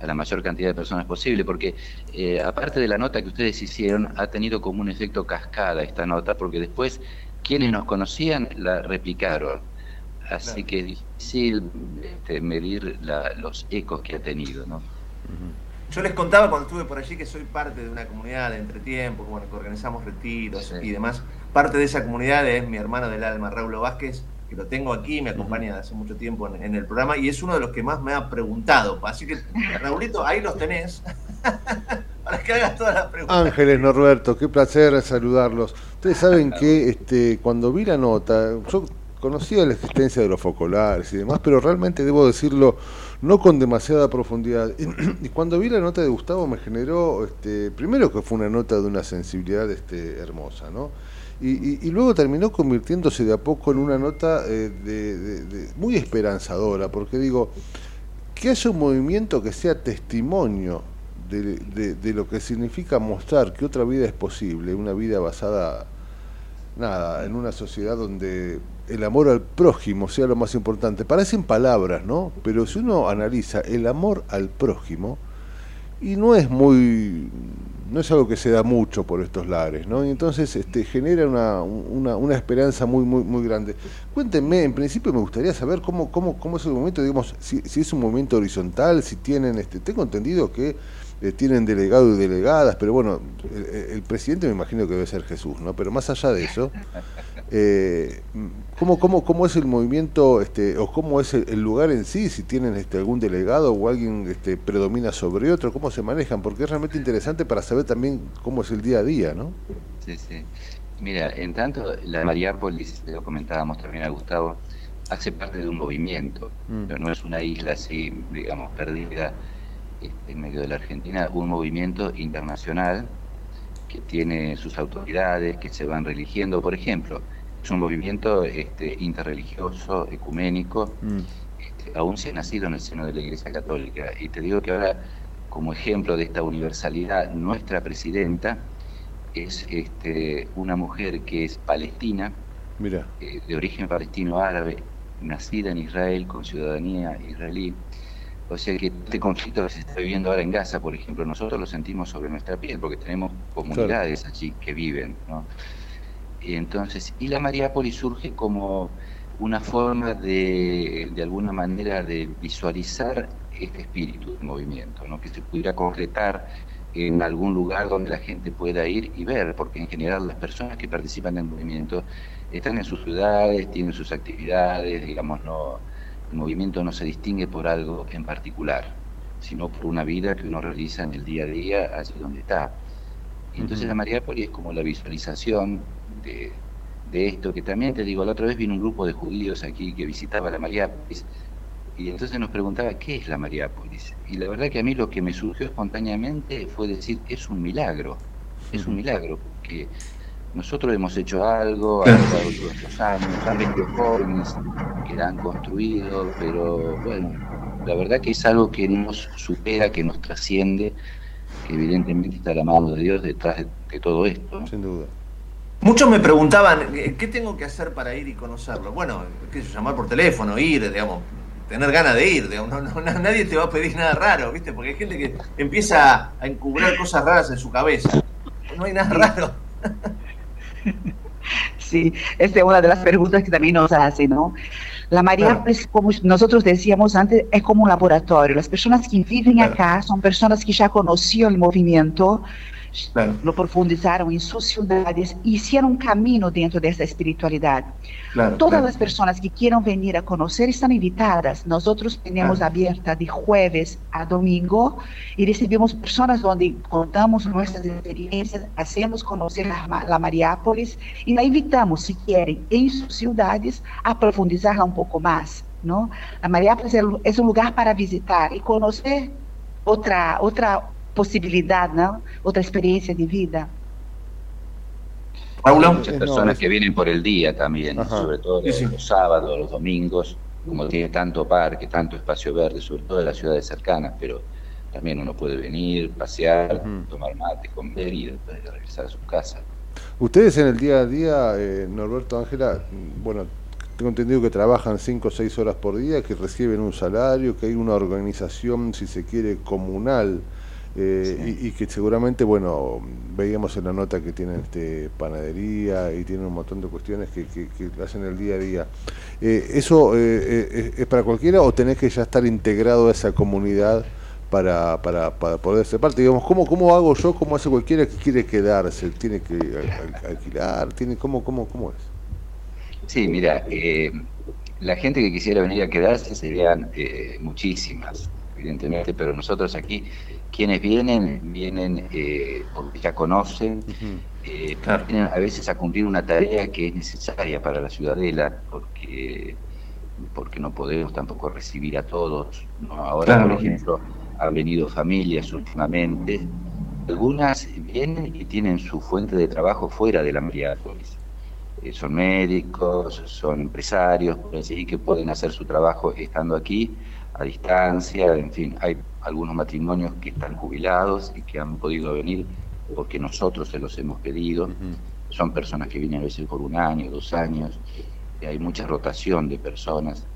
a la mayor cantidad de personas posible, porque eh, aparte de la nota que ustedes hicieron, ha tenido como un efecto cascada esta nota, porque después quienes nos conocían la replicaron. Así que es difícil este, medir la- los ecos que ha tenido, ¿no? Yo les contaba cuando estuve por allí que soy parte de una comunidad de entretiempo, que, bueno, que organizamos retiros y demás. Parte de esa comunidad es mi hermano del alma, Raúl Vázquez, que lo tengo aquí, me acompaña hace mucho tiempo en, en, el programa y es uno de los que más me ha preguntado. Así que, Raulito, ahí los tenés. para que hagas todas las preguntas. Ángeles Norberto, qué placer saludarlos. Ustedes saben que este, cuando vi la nota, yo conocía la existencia de los focolares y demás, pero realmente debo decirlo no con demasiada profundidad. Y cuando vi la nota de Gustavo me generó, este, primero que fue una nota de una sensibilidad este, hermosa, ¿no? Y, y, luego terminó convirtiéndose de a poco en una nota eh, de, de, de, muy esperanzadora, porque digo, que haya un movimiento que sea testimonio de, lo que significa mostrar que otra vida es posible, una vida basada, nada, en una sociedad donde el amor al prójimo sea lo más importante. Parecen palabras, ¿no? Pero si uno analiza el amor al prójimo, y no es muy no es algo que se da mucho por estos lares, ¿no? Y entonces este, genera una, una, una, esperanza muy, muy, muy grande. Cuéntenme, en principio me gustaría saber cómo, cómo, cómo es el movimiento, digamos, si, si es un movimiento horizontal, si tienen, este, tengo entendido que eh, tienen delegados y delegadas, pero bueno, el, el, presidente me imagino que debe ser Jesús, ¿no? Pero más allá de eso, eh, ¿cómo, cómo, ¿cómo es el movimiento este, o cómo es el, el, lugar en sí? Si tienen este, algún delegado o alguien este, predomina sobre otro, ¿cómo se manejan? Porque es realmente interesante para saber también cómo es el día a día, ¿no? Sí, sí. Mira, en tanto, la Mariápolis, lo comentábamos también a Gustavo, hace parte de un movimiento, mm. pero no es una isla así, digamos, perdida este, en medio de la Argentina, un movimiento internacional que tiene sus autoridades, que se van religiendo, por ejemplo, es un movimiento este, interreligioso, ecuménico, mm. este, aún se ha nacido en el seno de la Iglesia Católica. Y te digo que ahora, como ejemplo de esta universalidad, nuestra presidenta es este, una mujer que es palestina, Mira. Eh, de origen palestino-árabe, nacida en Israel, con ciudadanía israelí. O sea que este conflicto que se está viviendo ahora en Gaza, por ejemplo, nosotros lo sentimos sobre nuestra piel porque tenemos comunidades claro. allí que viven. ¿no? Y entonces, y la Mariápolis surge como una forma de, de alguna manera, de visualizar este espíritu de movimiento, ¿no? que se pudiera concretar en algún lugar donde la gente pueda ir y ver, porque en general las personas que participan en el movimiento están en sus ciudades, tienen sus actividades, digamos, no, el movimiento no se distingue por algo en particular, sino por una vida que uno realiza en el día a día allí donde está. Y entonces uh -huh. la Mariápolis es como la visualización de, de, esto, que también te digo, la otra vez vino un grupo de judíos aquí que visitaba la Mariápolis, y entonces nos preguntaba, ¿qué es la Mariápolis? Y la verdad que a mí lo que me surgió espontáneamente fue decir, es un milagro, es un milagro, porque nosotros hemos hecho algo a lo largo de estos años, han venido jóvenes que la han construido, pero bueno, la verdad que es algo que nos supera, que nos trasciende, que evidentemente está la mano de Dios detrás de, de todo esto. ¿no? Sin duda. Muchos me preguntaban, ¿qué tengo que hacer para ir y conocerlo? Bueno, qué sé, llamar por teléfono, ir, digamos, tener ganas de ir, digamos, no, no, nadie te va a pedir nada raro, ¿viste? Porque hay gente que empieza a encubrir cosas raras en su cabeza. No hay nada raro. Sí, esta es una de las preguntas que también nos hace, ¿no? La María, pues, como nosotros decíamos antes, es como un laboratorio. Las personas que viven acá son personas que ya conocían el movimiento, Claro. lo profundizaron en sus ciudades, hicieron un camino dentro de esa espiritualidad. Claro, Todas claro. las personas que quieran venir a conocer están invitadas. Nosotros tenemos abierta de jueves a domingo y recibimos personas donde contamos nuestras experiencias, hacemos conocer la, la Mariápolis y la invitamos, si quieren, en sus ciudades a profundizarla un poco más. ¿no? La Mariápolis es un lugar para visitar y conocer otra, otra posibilidad, ¿no? Otra experiencia de vida. Hay muchas personas que vienen por el día también, Ajá. sobre todo los, sí, sí. los, sábados, los domingos, como tiene tanto parque, tanto espacio verde, sobre todo en las ciudades cercanas, pero también uno puede venir, pasear, uh -huh. tomar mate, comer y después regresar a su casa. Ustedes en el día a día, eh, Norberto Ángela, bueno, tengo entendido que trabajan 5 o 6 horas por día, que reciben un salario, que hay una organización, si se quiere, comunal, eh, sí. y, y, que seguramente, bueno, veíamos en la nota que tienen este, panadería y tienen un montón de cuestiones que, que, que hacen el día a día. Eh, ¿Eso eh, eh, es para cualquiera o tenés que ya estar integrado a esa comunidad para, para, para poder ser parte? Digamos, ¿cómo, ¿cómo hago yo? ¿Cómo hace cualquiera que quiere quedarse? ¿Tiene que alquilar? ¿Tiene, cómo, cómo, ¿Cómo es? Sí, mira, eh, La gente que quisiera venir a quedarse serían eh, muchísimas, evidentemente, pero nosotros aquí, quienes vienen, vienen eh, porque ya conocen, eh, vienen a veces a cumplir una tarea que es necesaria para la ciudadela, porque porque no podemos tampoco recibir a todos. ¿no? Ahora, Claro. por ejemplo, han venido familias últimamente. Algunas vienen y tienen su fuente de trabajo fuera de la Mariápolis. Eh, son médicos, son empresarios, así, que pueden hacer su trabajo estando aquí, a distancia, en fin, hay algunos matrimonios que están jubilados y que han podido venir porque nosotros se los hemos pedido. Son personas que vienen a veces por un año, dos años, y hay mucha rotación de personas.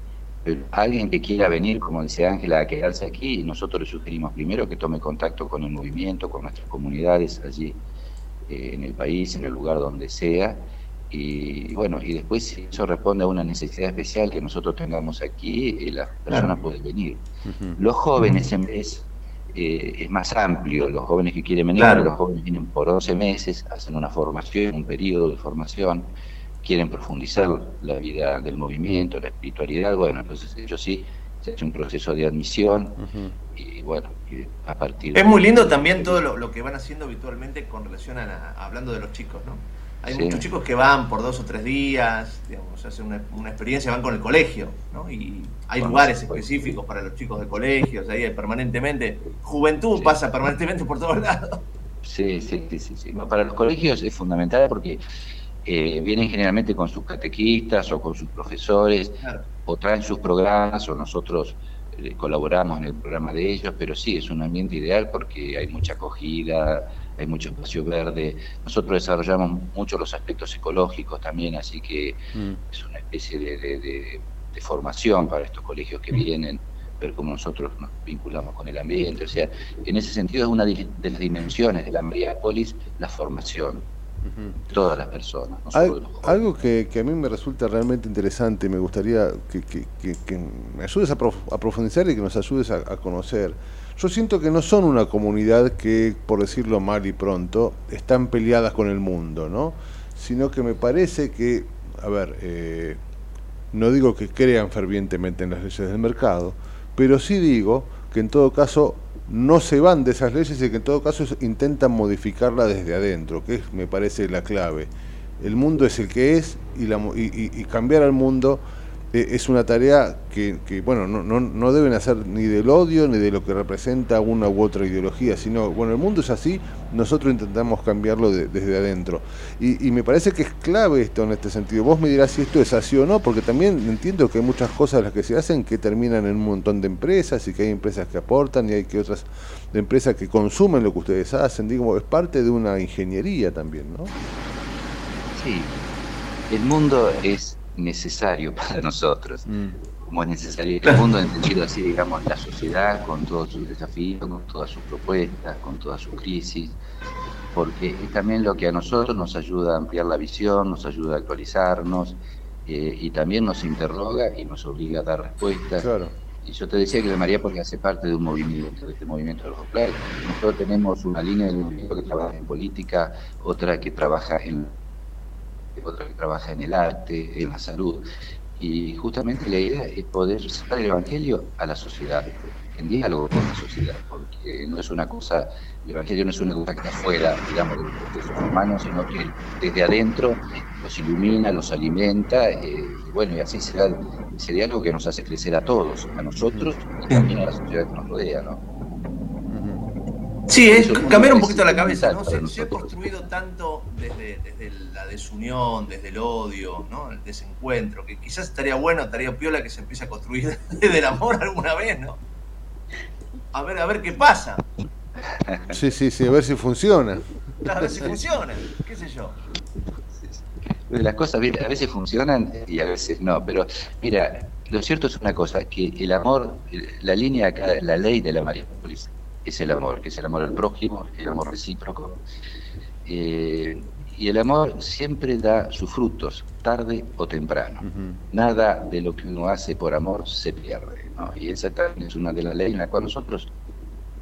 Pero alguien que quiera venir, como dice Ángela, a quedarse aquí, nosotros le sugerimos primero que tome contacto con el movimiento, con nuestras comunidades allí eh, en el país, en el lugar donde sea, y bueno, y después si eso responde a una necesidad especial que nosotros tengamos aquí, eh, la persona puede venir. Los jóvenes en vez eh, es más amplio, los jóvenes que quieren venir, Claro. los jóvenes vienen por 11 meses, hacen una formación, un periodo de formación, quieren profundizar la vida del movimiento, la espiritualidad, bueno, entonces ellos sí, se hace un proceso de admisión y bueno, y a partir de Es muy lindo también todo lo, lo que van haciendo habitualmente con relación a, la- hablando de los chicos, ¿no? Hay Sí. muchos chicos que van por dos o tres días, digamos, hacen una, una experiencia, van con el colegio, ¿no? Y hay Bueno, lugares sí. específicos para los chicos de colegios, ahí hay permanentemente, juventud pasa permanentemente por todos lados. Sí, sí, sí, sí, Para los colegios es fundamental porque eh, vienen generalmente con sus catequistas o con sus profesores o traen sus programas o nosotros eh, colaboramos en el programa de ellos, pero sí, es un ambiente ideal porque hay mucha acogida, hay mucho espacio verde. Nosotros desarrollamos mucho los aspectos ecológicos también, así que es una especie de, de- de- de formación para estos colegios que vienen, ver cómo nosotros nos vinculamos con el ambiente. O sea, en ese sentido es una de las dimensiones de la Mariápolis la formación de todas las personas, no solo de Al- los algo que, que a mí me resulta realmente interesante y me gustaría que, que- que- que me ayudes a, prof- a profundizar y que nos ayudes a, a conocer. Yo siento que no son una comunidad que, por decirlo mal y pronto, están peleadas con el mundo, ¿no? Sino que me parece que, a ver, eh, no digo que crean fervientemente en las leyes del mercado, pero sí digo que en todo caso no se van de esas leyes y que en todo caso intentan modificarla desde adentro, que es, me parece la clave. El mundo es el que es y, la y- cambiar al mundo es una tarea que, bueno, no, no, no deben hacer ni del odio ni de lo que representa una u otra ideología, sino, bueno, el mundo es así, nosotros intentamos cambiarlo de- desde adentro. Y, me parece que es clave esto en este sentido. Vos me dirás si esto es así o no, porque también entiendo que hay muchas cosas las que se hacen que terminan en un montón de empresas y que hay empresas que aportan y hay que otras empresas que consumen lo que ustedes hacen. Digo, es parte de una ingeniería también, ¿no? Sí, el mundo es necesario para nosotros, como es necesario el mundo entendido así, digamos, la sociedad con todos sus desafíos, con todas sus propuestas, con todas sus crisis, porque es también lo que a nosotros nos ayuda a ampliar la visión, nos ayuda a actualizarnos eh, y también nos interroga y nos obliga a dar respuestas. Y yo te decía que la María porque hace parte de un movimiento, de este movimiento de los Claro, Nosotros tenemos una línea de movimiento que trabaja en política, otra que trabaja en otra que trabaja en el arte, en la salud. Y justamente la idea es poder llevar el Evangelio a la sociedad, en diálogo con la sociedad, porque no es una cosa, el Evangelio no es una cosa que está afuera, digamos, de los humanos, sino que desde adentro los ilumina, los alimenta, eh, y bueno, y así será ese diálogo que nos hace crecer a todos, a nosotros y también a la sociedad que nos rodea, ¿no? Sí, es cambiar un poquito la cabeza, ¿no? Se, se ha construido tanto desde, desde la desunión, desde el odio, ¿no? El desencuentro, que quizás estaría bueno, estaría piola que se empiece a construir desde el amor alguna vez, ¿no? A ver, a ver qué pasa, Sí, sí, sí, a ver si funciona. a ver si funciona, qué sé yo. Las cosas a veces funcionan y a veces no, pero mira, lo cierto es una cosa, que el amor, la línea acá, la ley de la Mariápolis es el amor, que es el amor al prójimo, el amor recíproco. Eh, y el amor siempre da sus frutos, tarde o temprano. Nada de lo que uno hace por amor se pierde. ¿no? Y esa también es una de las leyes en la cual nosotros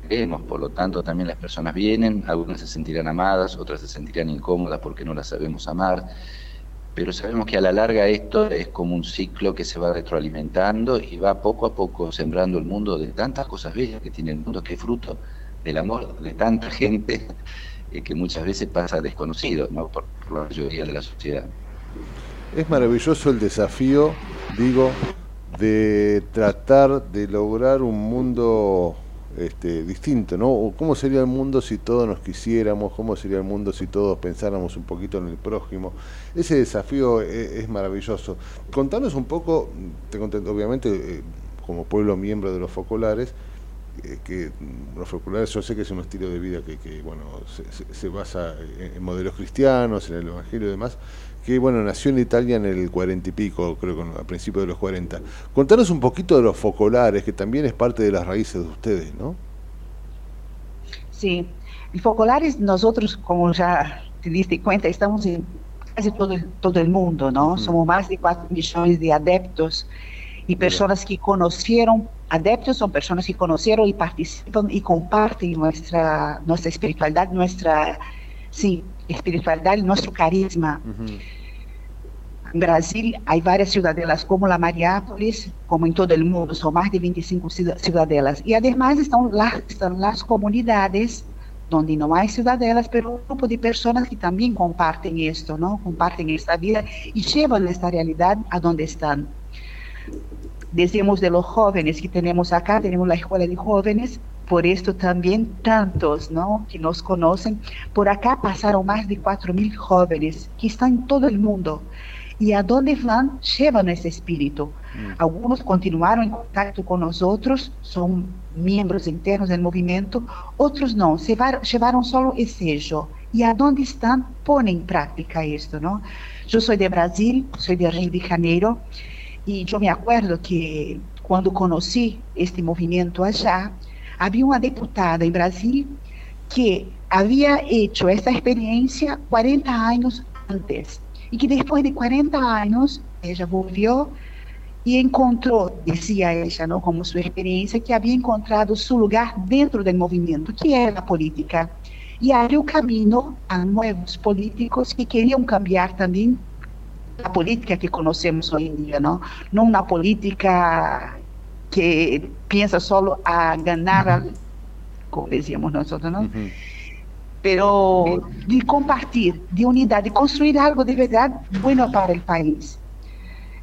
creemos, por lo tanto también las personas vienen, algunas se sentirán amadas, otras se sentirán incómodas porque no las sabemos amar, pero sabemos que a la larga esto es como un ciclo que se va retroalimentando y va poco a poco sembrando el mundo de tantas cosas bellas que tiene el mundo, que es fruto del amor de tanta gente eh, que muchas veces pasa desconocido ¿no? por, por la mayoría de la sociedad. Es maravilloso el desafío, digo, de tratar de lograr un mundo este, distinto, ¿no? ¿Cómo sería el mundo si todos nos quisiéramos? ¿Cómo sería el mundo si todos pensáramos un poquito en el prójimo? Ese desafío es, es maravilloso. Contanos un poco, obviamente, eh, como pueblo miembro de los focolares, eh, que los focolares yo sé que es un estilo de vida que, bueno se basa en, en modelos cristianos, en el Evangelio y demás, que bueno, nació en Italia en el cuarenta y pico, creo que a principios de los 40. Contanos un poquito de los focolares, que también es parte de las raíces de ustedes, ¿no? Sí, el Focolares, nosotros, como ya te diste cuenta, estamos en casi todo el, todo el mundo, ¿no? Somos más de 4 millones de adeptos y personas que conocieron, adeptos son personas que conocieron y participan y comparten nuestra, nuestra espiritualidad, nuestra, sí, espiritualidad y nuestro carisma. En Brasil hay varias ciudadelas como la Mariápolis, como en todo el mundo, son más de 25 ciudad- ciudadelas. Y además están las, están las comunidades donde no hay ciudadelas, pero un grupo de personas que también comparten esto, ¿no? Comparten esta vida y llevan esta realidad a donde están. Decimos de los jóvenes que tenemos acá, tenemos la escuela de jóvenes, por esto también tantos, ¿no? Que nos conocen. Por acá pasaron más de 4.000 jóvenes que están en todo el mundo. Y a donde van, llevan ese espíritu. Algunos continuaron en contacto con nosotros, son miembros internos del movimiento, otros no, se va- llevaron solo el sello. Y a donde están, ponen en práctica esto, ¿no? Yo soy de Brasil, soy de Río de Janeiro, y yo me acuerdo que cuando conocí este movimiento allá, había una diputada en Brasil que había hecho esta experiencia 40 años antes y que después de 40 años ella volvió y encontró, decía ella, ¿no? como su experiencia, que había encontrado su lugar dentro del movimiento, que era la política. Y abrió camino a nuevos políticos que querían cambiar también la política que conocemos hoy en día, ¿no? No una política que piensa solo a ganar, como decíamos nosotros, ¿no? Pero de compartir, de unidad, de construir algo de verdad bueno para el país.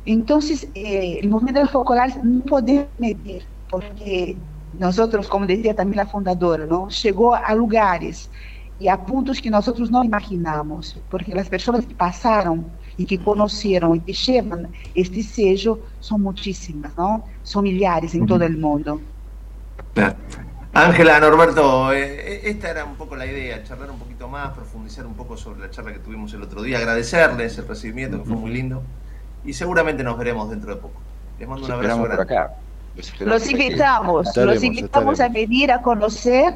Entonces, eh, el movimiento de los focolares no podemos medir, porque nosotros, como decía también la fundadora, ¿no? llegó a lugares y a puntos que nosotros no imaginamos, porque las personas que pasaron y que conocieron y que llevan este sello son muchísimas, ¿no? Son millares en todo el mundo. Ángela, Norberto, eh, esta era un poco la idea, charlar un poquito más, profundizar un poco sobre la charla que tuvimos el otro día, agradecerles el recibimiento que fue muy lindo y seguramente nos veremos dentro de poco. Les mando un abrazo esperamos por grande. acá. Los invitamos, Estaremos, los invitamos a estaremos. venir a conocer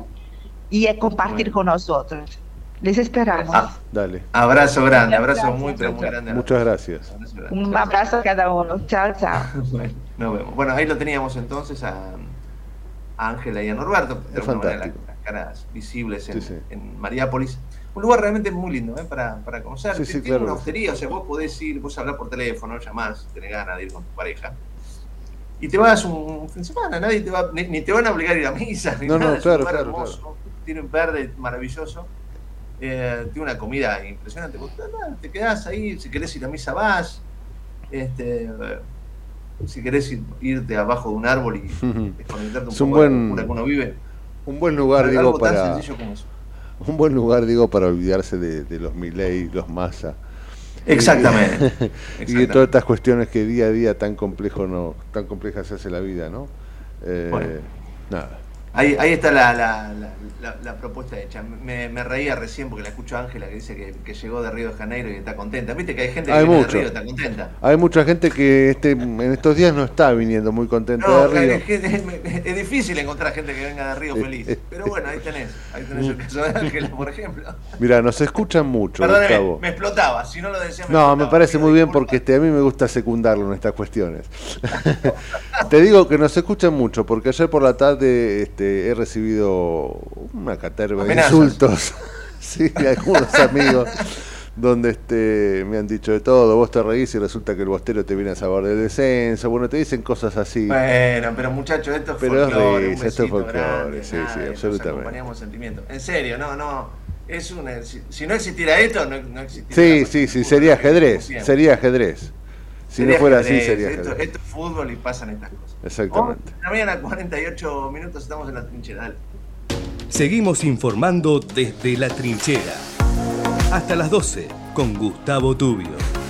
y a compartir con nosotros. Les esperamos. Ah, Dale. Abrazo grande, abrazo gracias. muy, pero muy grande. Muchas gracias. Un abrazo a cada uno. Chao, chao. Bueno, nos vemos. Bueno, ahí lo teníamos entonces a Ángela y a Norberto, de Es fantástico. las caras visibles en, Sí, sí. en Mariápolis. Un lugar realmente muy lindo ¿eh? para, para conocer. Sí, sí, Tiene claro. una hostería, o sea, vos podés ir, vos hablar por teléfono, llamás, si tenés ganas de ir con tu pareja. Y te vas un fin de semana, nadie te va, ni, ni te van a obligar a ir a misa, ni No, no, nada, es claro, un lugar claro, hermoso, tiene un verde maravilloso, eh, tiene una comida impresionante. Vos, nada, te quedás ahí, si querés ir a misa vas, este, si querés ir- irte abajo de un árbol y desconectarte un Es un poco de la buen, que uno vive. un buen lugar, digo, para un buen lugar, digo, para olvidarse de, de los Milley, los Massa. Exactamente, Y, de todas estas cuestiones que día a día tan complejo no, tan compleja se hace la vida, ¿no? Eh, Bueno. Nada. Ahí, ahí está la, la, la, la- la propuesta hecha. Me, me reía recién porque la escucho a Ángela que dice que, que llegó de Río de Janeiro y está contenta. Viste que hay gente que Hay viene mucho. de Río y está contenta. Hay mucha gente que este, en estos días no está viniendo muy contenta No, de Río. es, es- es difícil encontrar gente que venga de Río feliz. Pero bueno, ahí tenés. Ahí tenés el caso de Ángela, por ejemplo. Mira, nos escuchan mucho, Perdóneme, me explotaba. Si no lo decía, me No, explotaba. me parece muy bien porque este, a mí me gusta secundarlo en estas cuestiones. Te digo que nos escuchan mucho porque ayer por la tarde este, he recibido una caterva de insultos sí, de algunos amigos donde este, me han dicho de todo, vos te reís y resulta que el bostero te viene a sabor del descenso, bueno, te dicen cosas así. Bueno, pero muchachos, esto es Pero es folclore, un risa, esto es folclore, grande, sí, nada, sí, absolutamente. sentimientos. En serio, no, no. Es una, si, si no existiera esto, no, no existiría. Sí, sí, sí, sería ajedrez, sería ajedrez. Si Sería no fuera así, sería esto, esto es fútbol y pasan estas cosas. Exactamente. La mañana, 48 minutos, estamos en la trinchera. dale. Seguimos informando desde la trinchera. Hasta las 12 con Gustavo Tubio.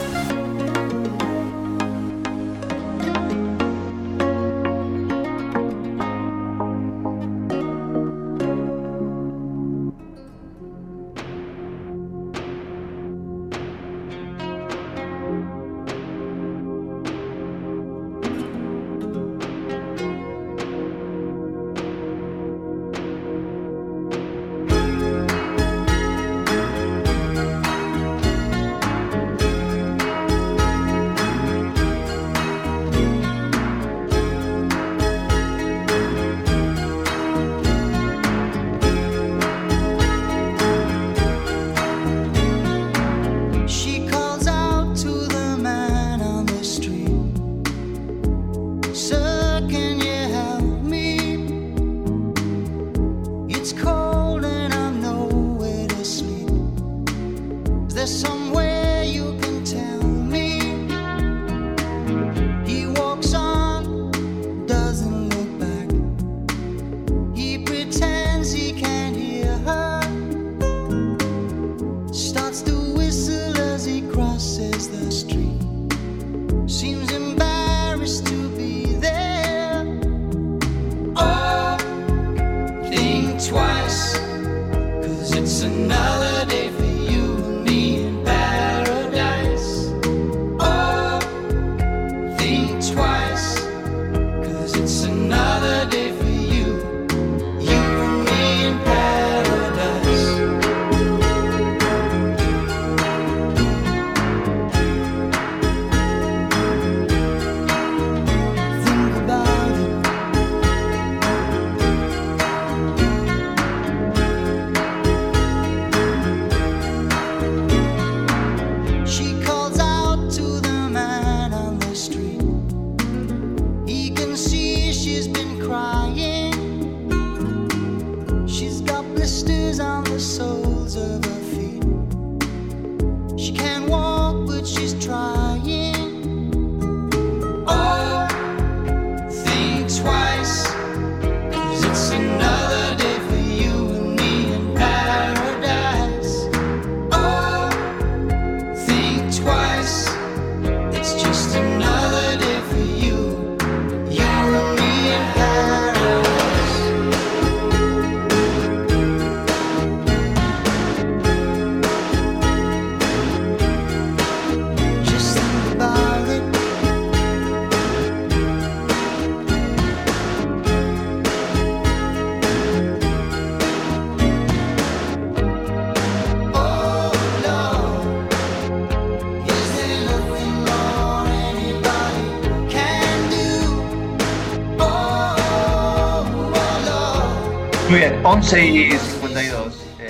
11 y 52. Eh,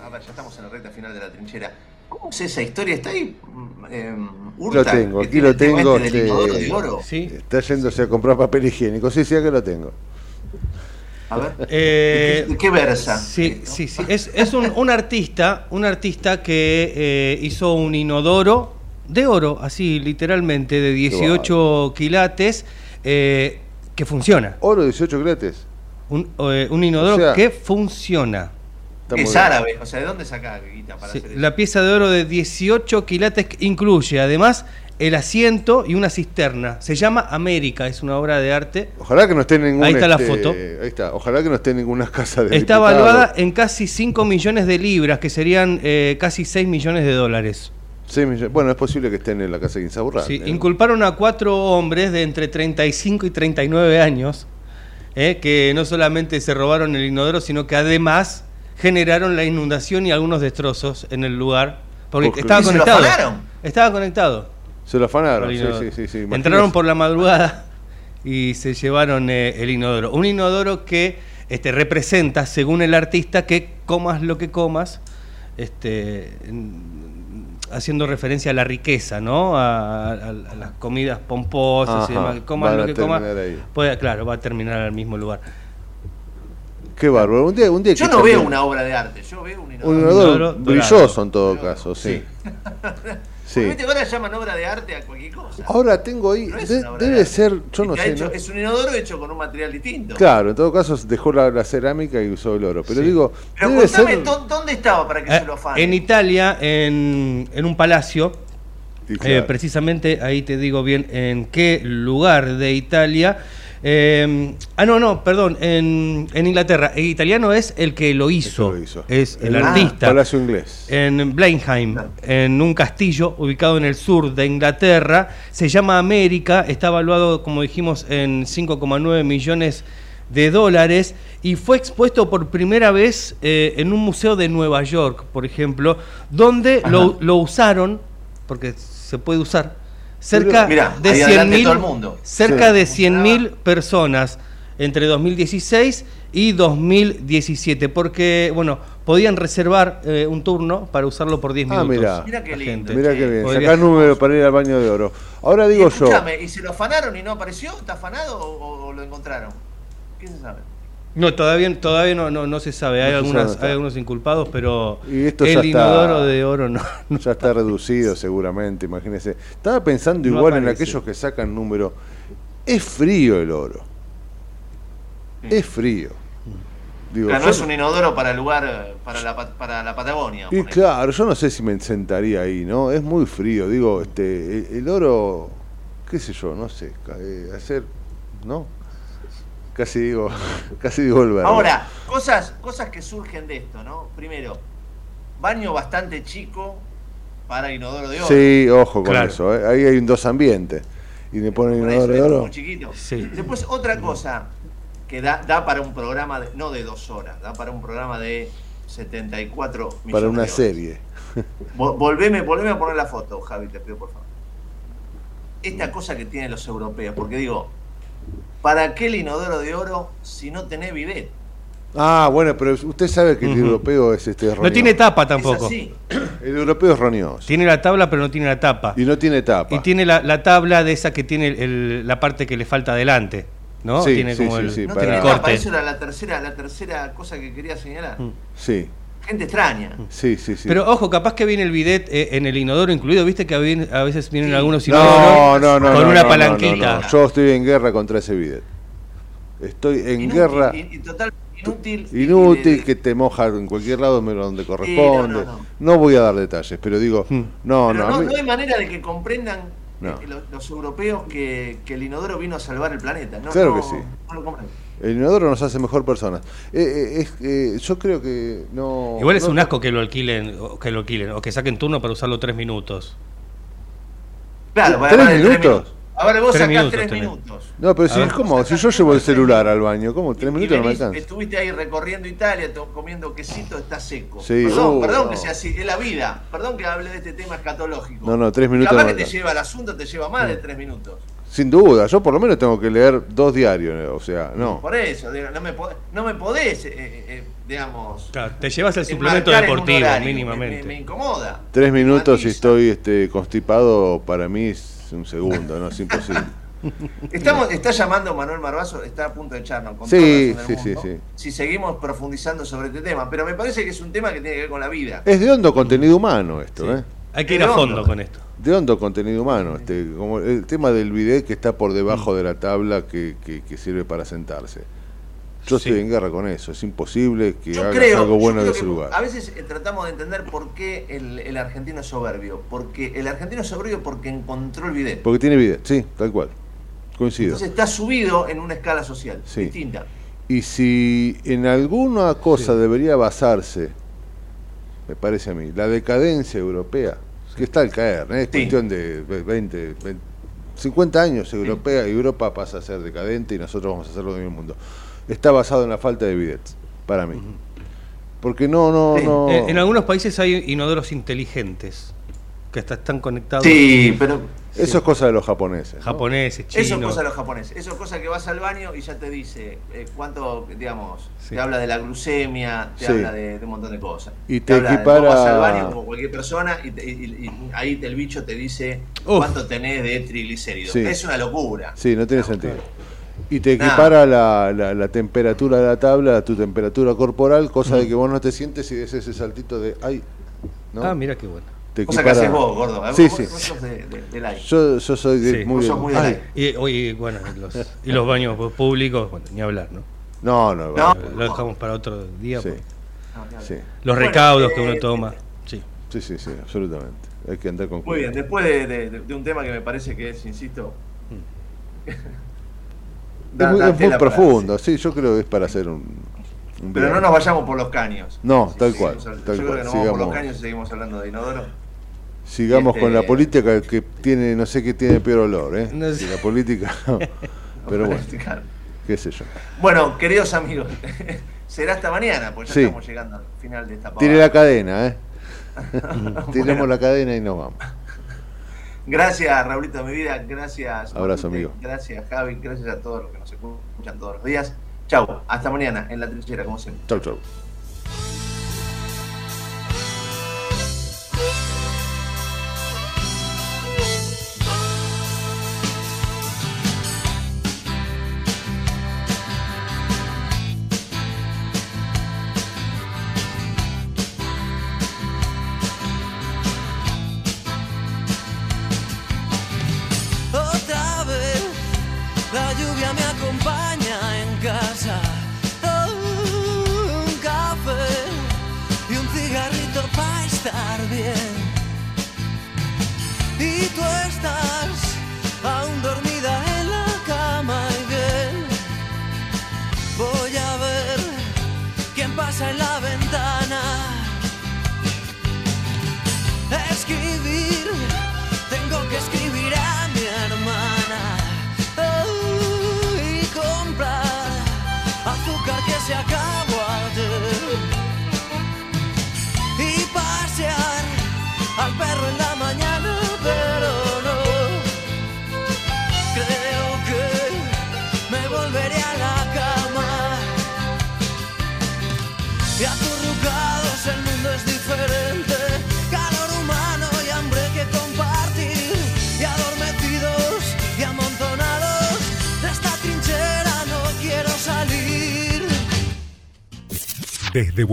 a ver, ya estamos en la recta final de la trinchera. ¿Cómo es esa historia? ¿Está ahí? eh, Lo tengo, aquí lo tengo. este de? Está yéndose a comprar papel higiénico. Sí, sí, que lo tengo. A ver. Eh, ¿De qué, de qué versa? Sí, sí, sí. Es, es un, un artista, un artista que eh, hizo un inodoro de oro, así literalmente, de 18 quilates, eh, que funciona. ¿Oro 18 quilates? Un, eh, un inodoro O sea, que funciona. Es árabe, o sea, ¿de dónde saca guita para Sí, hacer eso? la pieza de oro de 18 quilates incluye además el asiento y una cisterna. Se llama América, es una obra de arte. Ojalá que no esté en ninguna. Ahí está la este, foto. Ahí está. Ojalá que no esté en ninguna casa de. Está diputados. evaluada en casi 5 millones de libras, que serían eh, casi 6 millones de dólares. Sí. Bueno, es posible que estén en la casa de Insaurralde. Sí, ¿eh? inculparon a cuatro hombres de entre 35 y 39 años, eh, que no solamente se robaron el inodoro, sino que además generaron la inundación y algunos destrozos en el lugar. Porque Porque- estaba ¿Y se lo conectado. afanaron? Estaba conectado. Se lo afanaron, sí, sí, sí, sí. Entraron por la madrugada y se llevaron eh, el inodoro. Un inodoro que este, representa, según el artista, que comas lo que comas, este, haciendo referencia a la riqueza, ¿no? A, a- a las comidas pomposas y Ajá, demás. Coma van lo que coma, terminar ahí. puede- claro, va a terminar al mismo lugar. Qué bárbaro. Un día, un día Yo que no veo también- una obra de arte, yo veo un Un inodoro. inodoro brilloso en todo caso, sí. Sí. Ahora llaman obra de arte a cualquier cosa. Ahora tengo ahí, No de- de debe ser, yo no sé, hecho- ¿no? Es un inodoro hecho con un material distinto. Claro, en todo caso dejó la, la cerámica y usó el oro. Pero Sí. digo, Pero debe contame, ser. ¿dó- ¿dónde estaba para que Eh, se lo afanen? en Italia, en, en un palacio, eh, precisamente ahí te digo bien en qué lugar de Italia. Eh, ah, no, no, perdón, en, en Inglaterra. El italiano es el que lo hizo, lo hizo. es el un artista. Palacio inglés. En Blenheim, en un castillo ubicado en el sur de Inglaterra. Se llama América, está evaluado, como dijimos, en 5,9 millones de dólares y fue expuesto por primera vez eh, en un museo de Nueva York, por ejemplo, donde lo, lo usaron, porque se puede usar, cerca Mirá, de ahí 100.000 adelante todo el mundo. cerca Sí. de 100.000 personas entre 2016 y 2017, porque, bueno, podían reservar eh, un turno para usarlo por 10 Ah, minutos. Mira qué lindo. gente. Mirá qué bien. Número para ir al baño de oro. Ahora digo Y yo. ¿y se lo afanaron y no apareció? ¿Está afanado o, o lo encontraron? ¿Qué se sabe? No, todavía, todavía no, no, no se sabe. Hay, No se sabe algunas, hay algunos inculpados, pero Y esto el está- inodoro de oro no. Ya está reducido seguramente, imagínese. Estaba pensando No igual en aquellos que sacan número. Es frío el oro. Es frío. Digo, Claro, no es un inodoro para el lugar, para la, pa- para la Patagonia. Y claro, yo no sé si me sentaría ahí, ¿no? Es muy frío. Digo, este, el, el oro, qué sé yo, no sé, eh, hacer, ¿no? Casi digo, casi digo el verbo. Ahora, cosas, cosas que surgen de esto, ¿no? Primero, baño bastante chico para inodoro de oro. Sí, ojo con Claro. eso, ¿eh? ahí hay un dos ambientes. Y me ponen Por inodoro de oro. muy chiquito. Sí. Después, otra cosa que da, da para un programa, de- no de dos horas, da para un programa de 74 millones Para una serie. Vol- Volveme, volveme a poner la foto, Javi, te pido por favor. Esta cosa que tienen los europeos, porque digo, ¿para qué el inodoro de oro si no tenés bidet? Ah, bueno, pero usted sabe que el europeo es este No roñoso. tiene tapa Es tampoco. así. El europeo es roñoso. Tiene la tabla, pero no tiene la tapa. Y no tiene tapa. Y tiene la, la tabla de esa que tiene el- la parte que le falta adelante. ¿no? Sí, tiene sí, como sí, el, sí, No para- tiene el tapa, eso era la tercera, la tercera cosa que quería señalar. Sí, Gente extraña. sí, sí, sí. Pero ojo, capaz que viene el bidet eh, en el inodoro incluido. ¿Viste que a veces vienen Sí. algunos no, inodoros no, no, con no, una no, palanquita? no, no. Yo estoy en guerra contra ese bidet. Estoy en Inútil, guerra y- y total, inútil. inútil que te moja en cualquier lado menos donde corresponde. no, no, no. voy a dar detalles, pero digo, Hmm. no, Pero no, no, mí- no hay manera de que comprendan No. eh, los, los europeos que, que el inodoro vino a salvar el planeta. No, Claro no- que sí. no lo. El inodoro nos hace mejor personas. Eh, eh, es, eh, yo creo que no. Igual es no- un asco que lo alquilen o que lo alquilen o que saquen turno para usarlo tres minutos. Claro, para ¿Tres para de minutos? A ver, vos Tres sacás minutos tres tenés. minutos. No, pero si ver. como, si yo llevo el celular al baño, ¿cómo? Tres Y minutos no me alcanza. Estuviste ahí recorriendo Italia, to- comiendo quesito, está seco. Sí, perdón, uh, perdón no. que sea así, es la vida. Perdón que hable de este tema escatológico. No, no, tres minutos Capaz no que te lleva el asunto, te lleva más de tres minutos. Sin duda, yo por lo menos tengo que leer dos diarios, o sea, no. Por eso, no me, pod- no me podés, eh, eh, digamos. Claro, te llevas el suplemento deportivo, horario. mínimamente. Me, me- me incomoda. Tres minutos y estoy este, constipado, para mí es un segundo, no es imposible. Estamos, está llamando Manuel Marbazo, está a punto de echarnos con Sí, sí, sí, sí. Si seguimos profundizando sobre este tema, pero me parece que es un tema que tiene que ver con la vida. Es de hondo contenido humano esto, Sí. ¿eh? Hay que ir a Redondo. fondo con esto. De hondo contenido humano, este, como el tema del bidet que está por debajo de la tabla que, que- que sirve para sentarse. Yo Sí. estoy en guerra con eso, es imposible que Yo hagas creo, algo bueno de ese lugar. a veces eh, tratamos de entender por qué el, el argentino es soberbio. Porque el argentino es soberbio porque encontró el bidet. Porque tiene bidet, sí, tal cual. Coincido. Entonces está subido en una escala social Sí. distinta. Y si en alguna cosa debería basarse, me parece a mí, la decadencia europea, que está al caer, ¿eh? es Sí. cuestión de 20, 20, 50 años europea, Europa pasa a ser decadente y nosotros vamos a hacer lo mismo mundo. Está basado en la falta de bidets, para mí. Porque no, no, Sí. no. Eh, en algunos países hay inodoros inteligentes que hasta están conectados. Sí, pero Eso es cosa de los japoneses. ¿no? Japoneses, chinos. Eso es cosa de los japoneses. Eso es cosa que vas al baño y ya te dice eh, cuánto, digamos, Sí. te habla de la glucemia, te Sí. habla de, de un montón de cosas. Y te habla de- equipara- vos vas al baño como cualquier persona y, te- y- y ahí te- el bicho te dice Uf. cuánto tenés de triglicéridos. Sí. Es una locura. Sí, no tiene sentido. Y te equipara la, la- la temperatura de la tabla a tu temperatura corporal, cosa de que vos no te sientes y des ese saltito de ay. ¿no? Ah, mira qué bueno. Te Cosa que equipara- haces vos, gordo. ¿eh? Sí, Vos- sí. vos sos de- de- del aire. Yo, yo soy de, Sí. muy Vos sos de- muy del ay. aire. Y, oye, bueno, los, y los baños públicos, bueno, ni hablar, ¿no? No, no, No. Lo dejamos para otro día. Sí, hablar. sí, Los Bueno, recaudos que eh, uno toma. Sí. sí, sí, sí, absolutamente. Hay que andar con Muy bien, cuidado. después de, de- de- de un tema que me parece que es, insisto, Es da- muy, da es muy profundo, sí, yo creo que es para hacer un, un Pero no nos vayamos por los caños. No, tal Sí, cual, tal Yo creo cual, que nos vamos por los caños y seguimos hablando de inodoro. Sigamos Este- con la política que tiene, no sé qué tiene peor olor, ¿eh? No sé. La política, pero bueno, qué sé yo. Bueno, queridos amigos, será hasta mañana, pues ya Sí. estamos llegando al final de esta Tire pavada. la cadena, ¿eh? Tiremos Bueno. la cadena y nos vamos. Gracias, Raulito mi vida. Gracias. Abrazo, amigo. Gracias, Javi. Gracias a todos los que nos escuchan todos los días. Chau. Hasta mañana en la trinchera, como siempre. Chau, chau.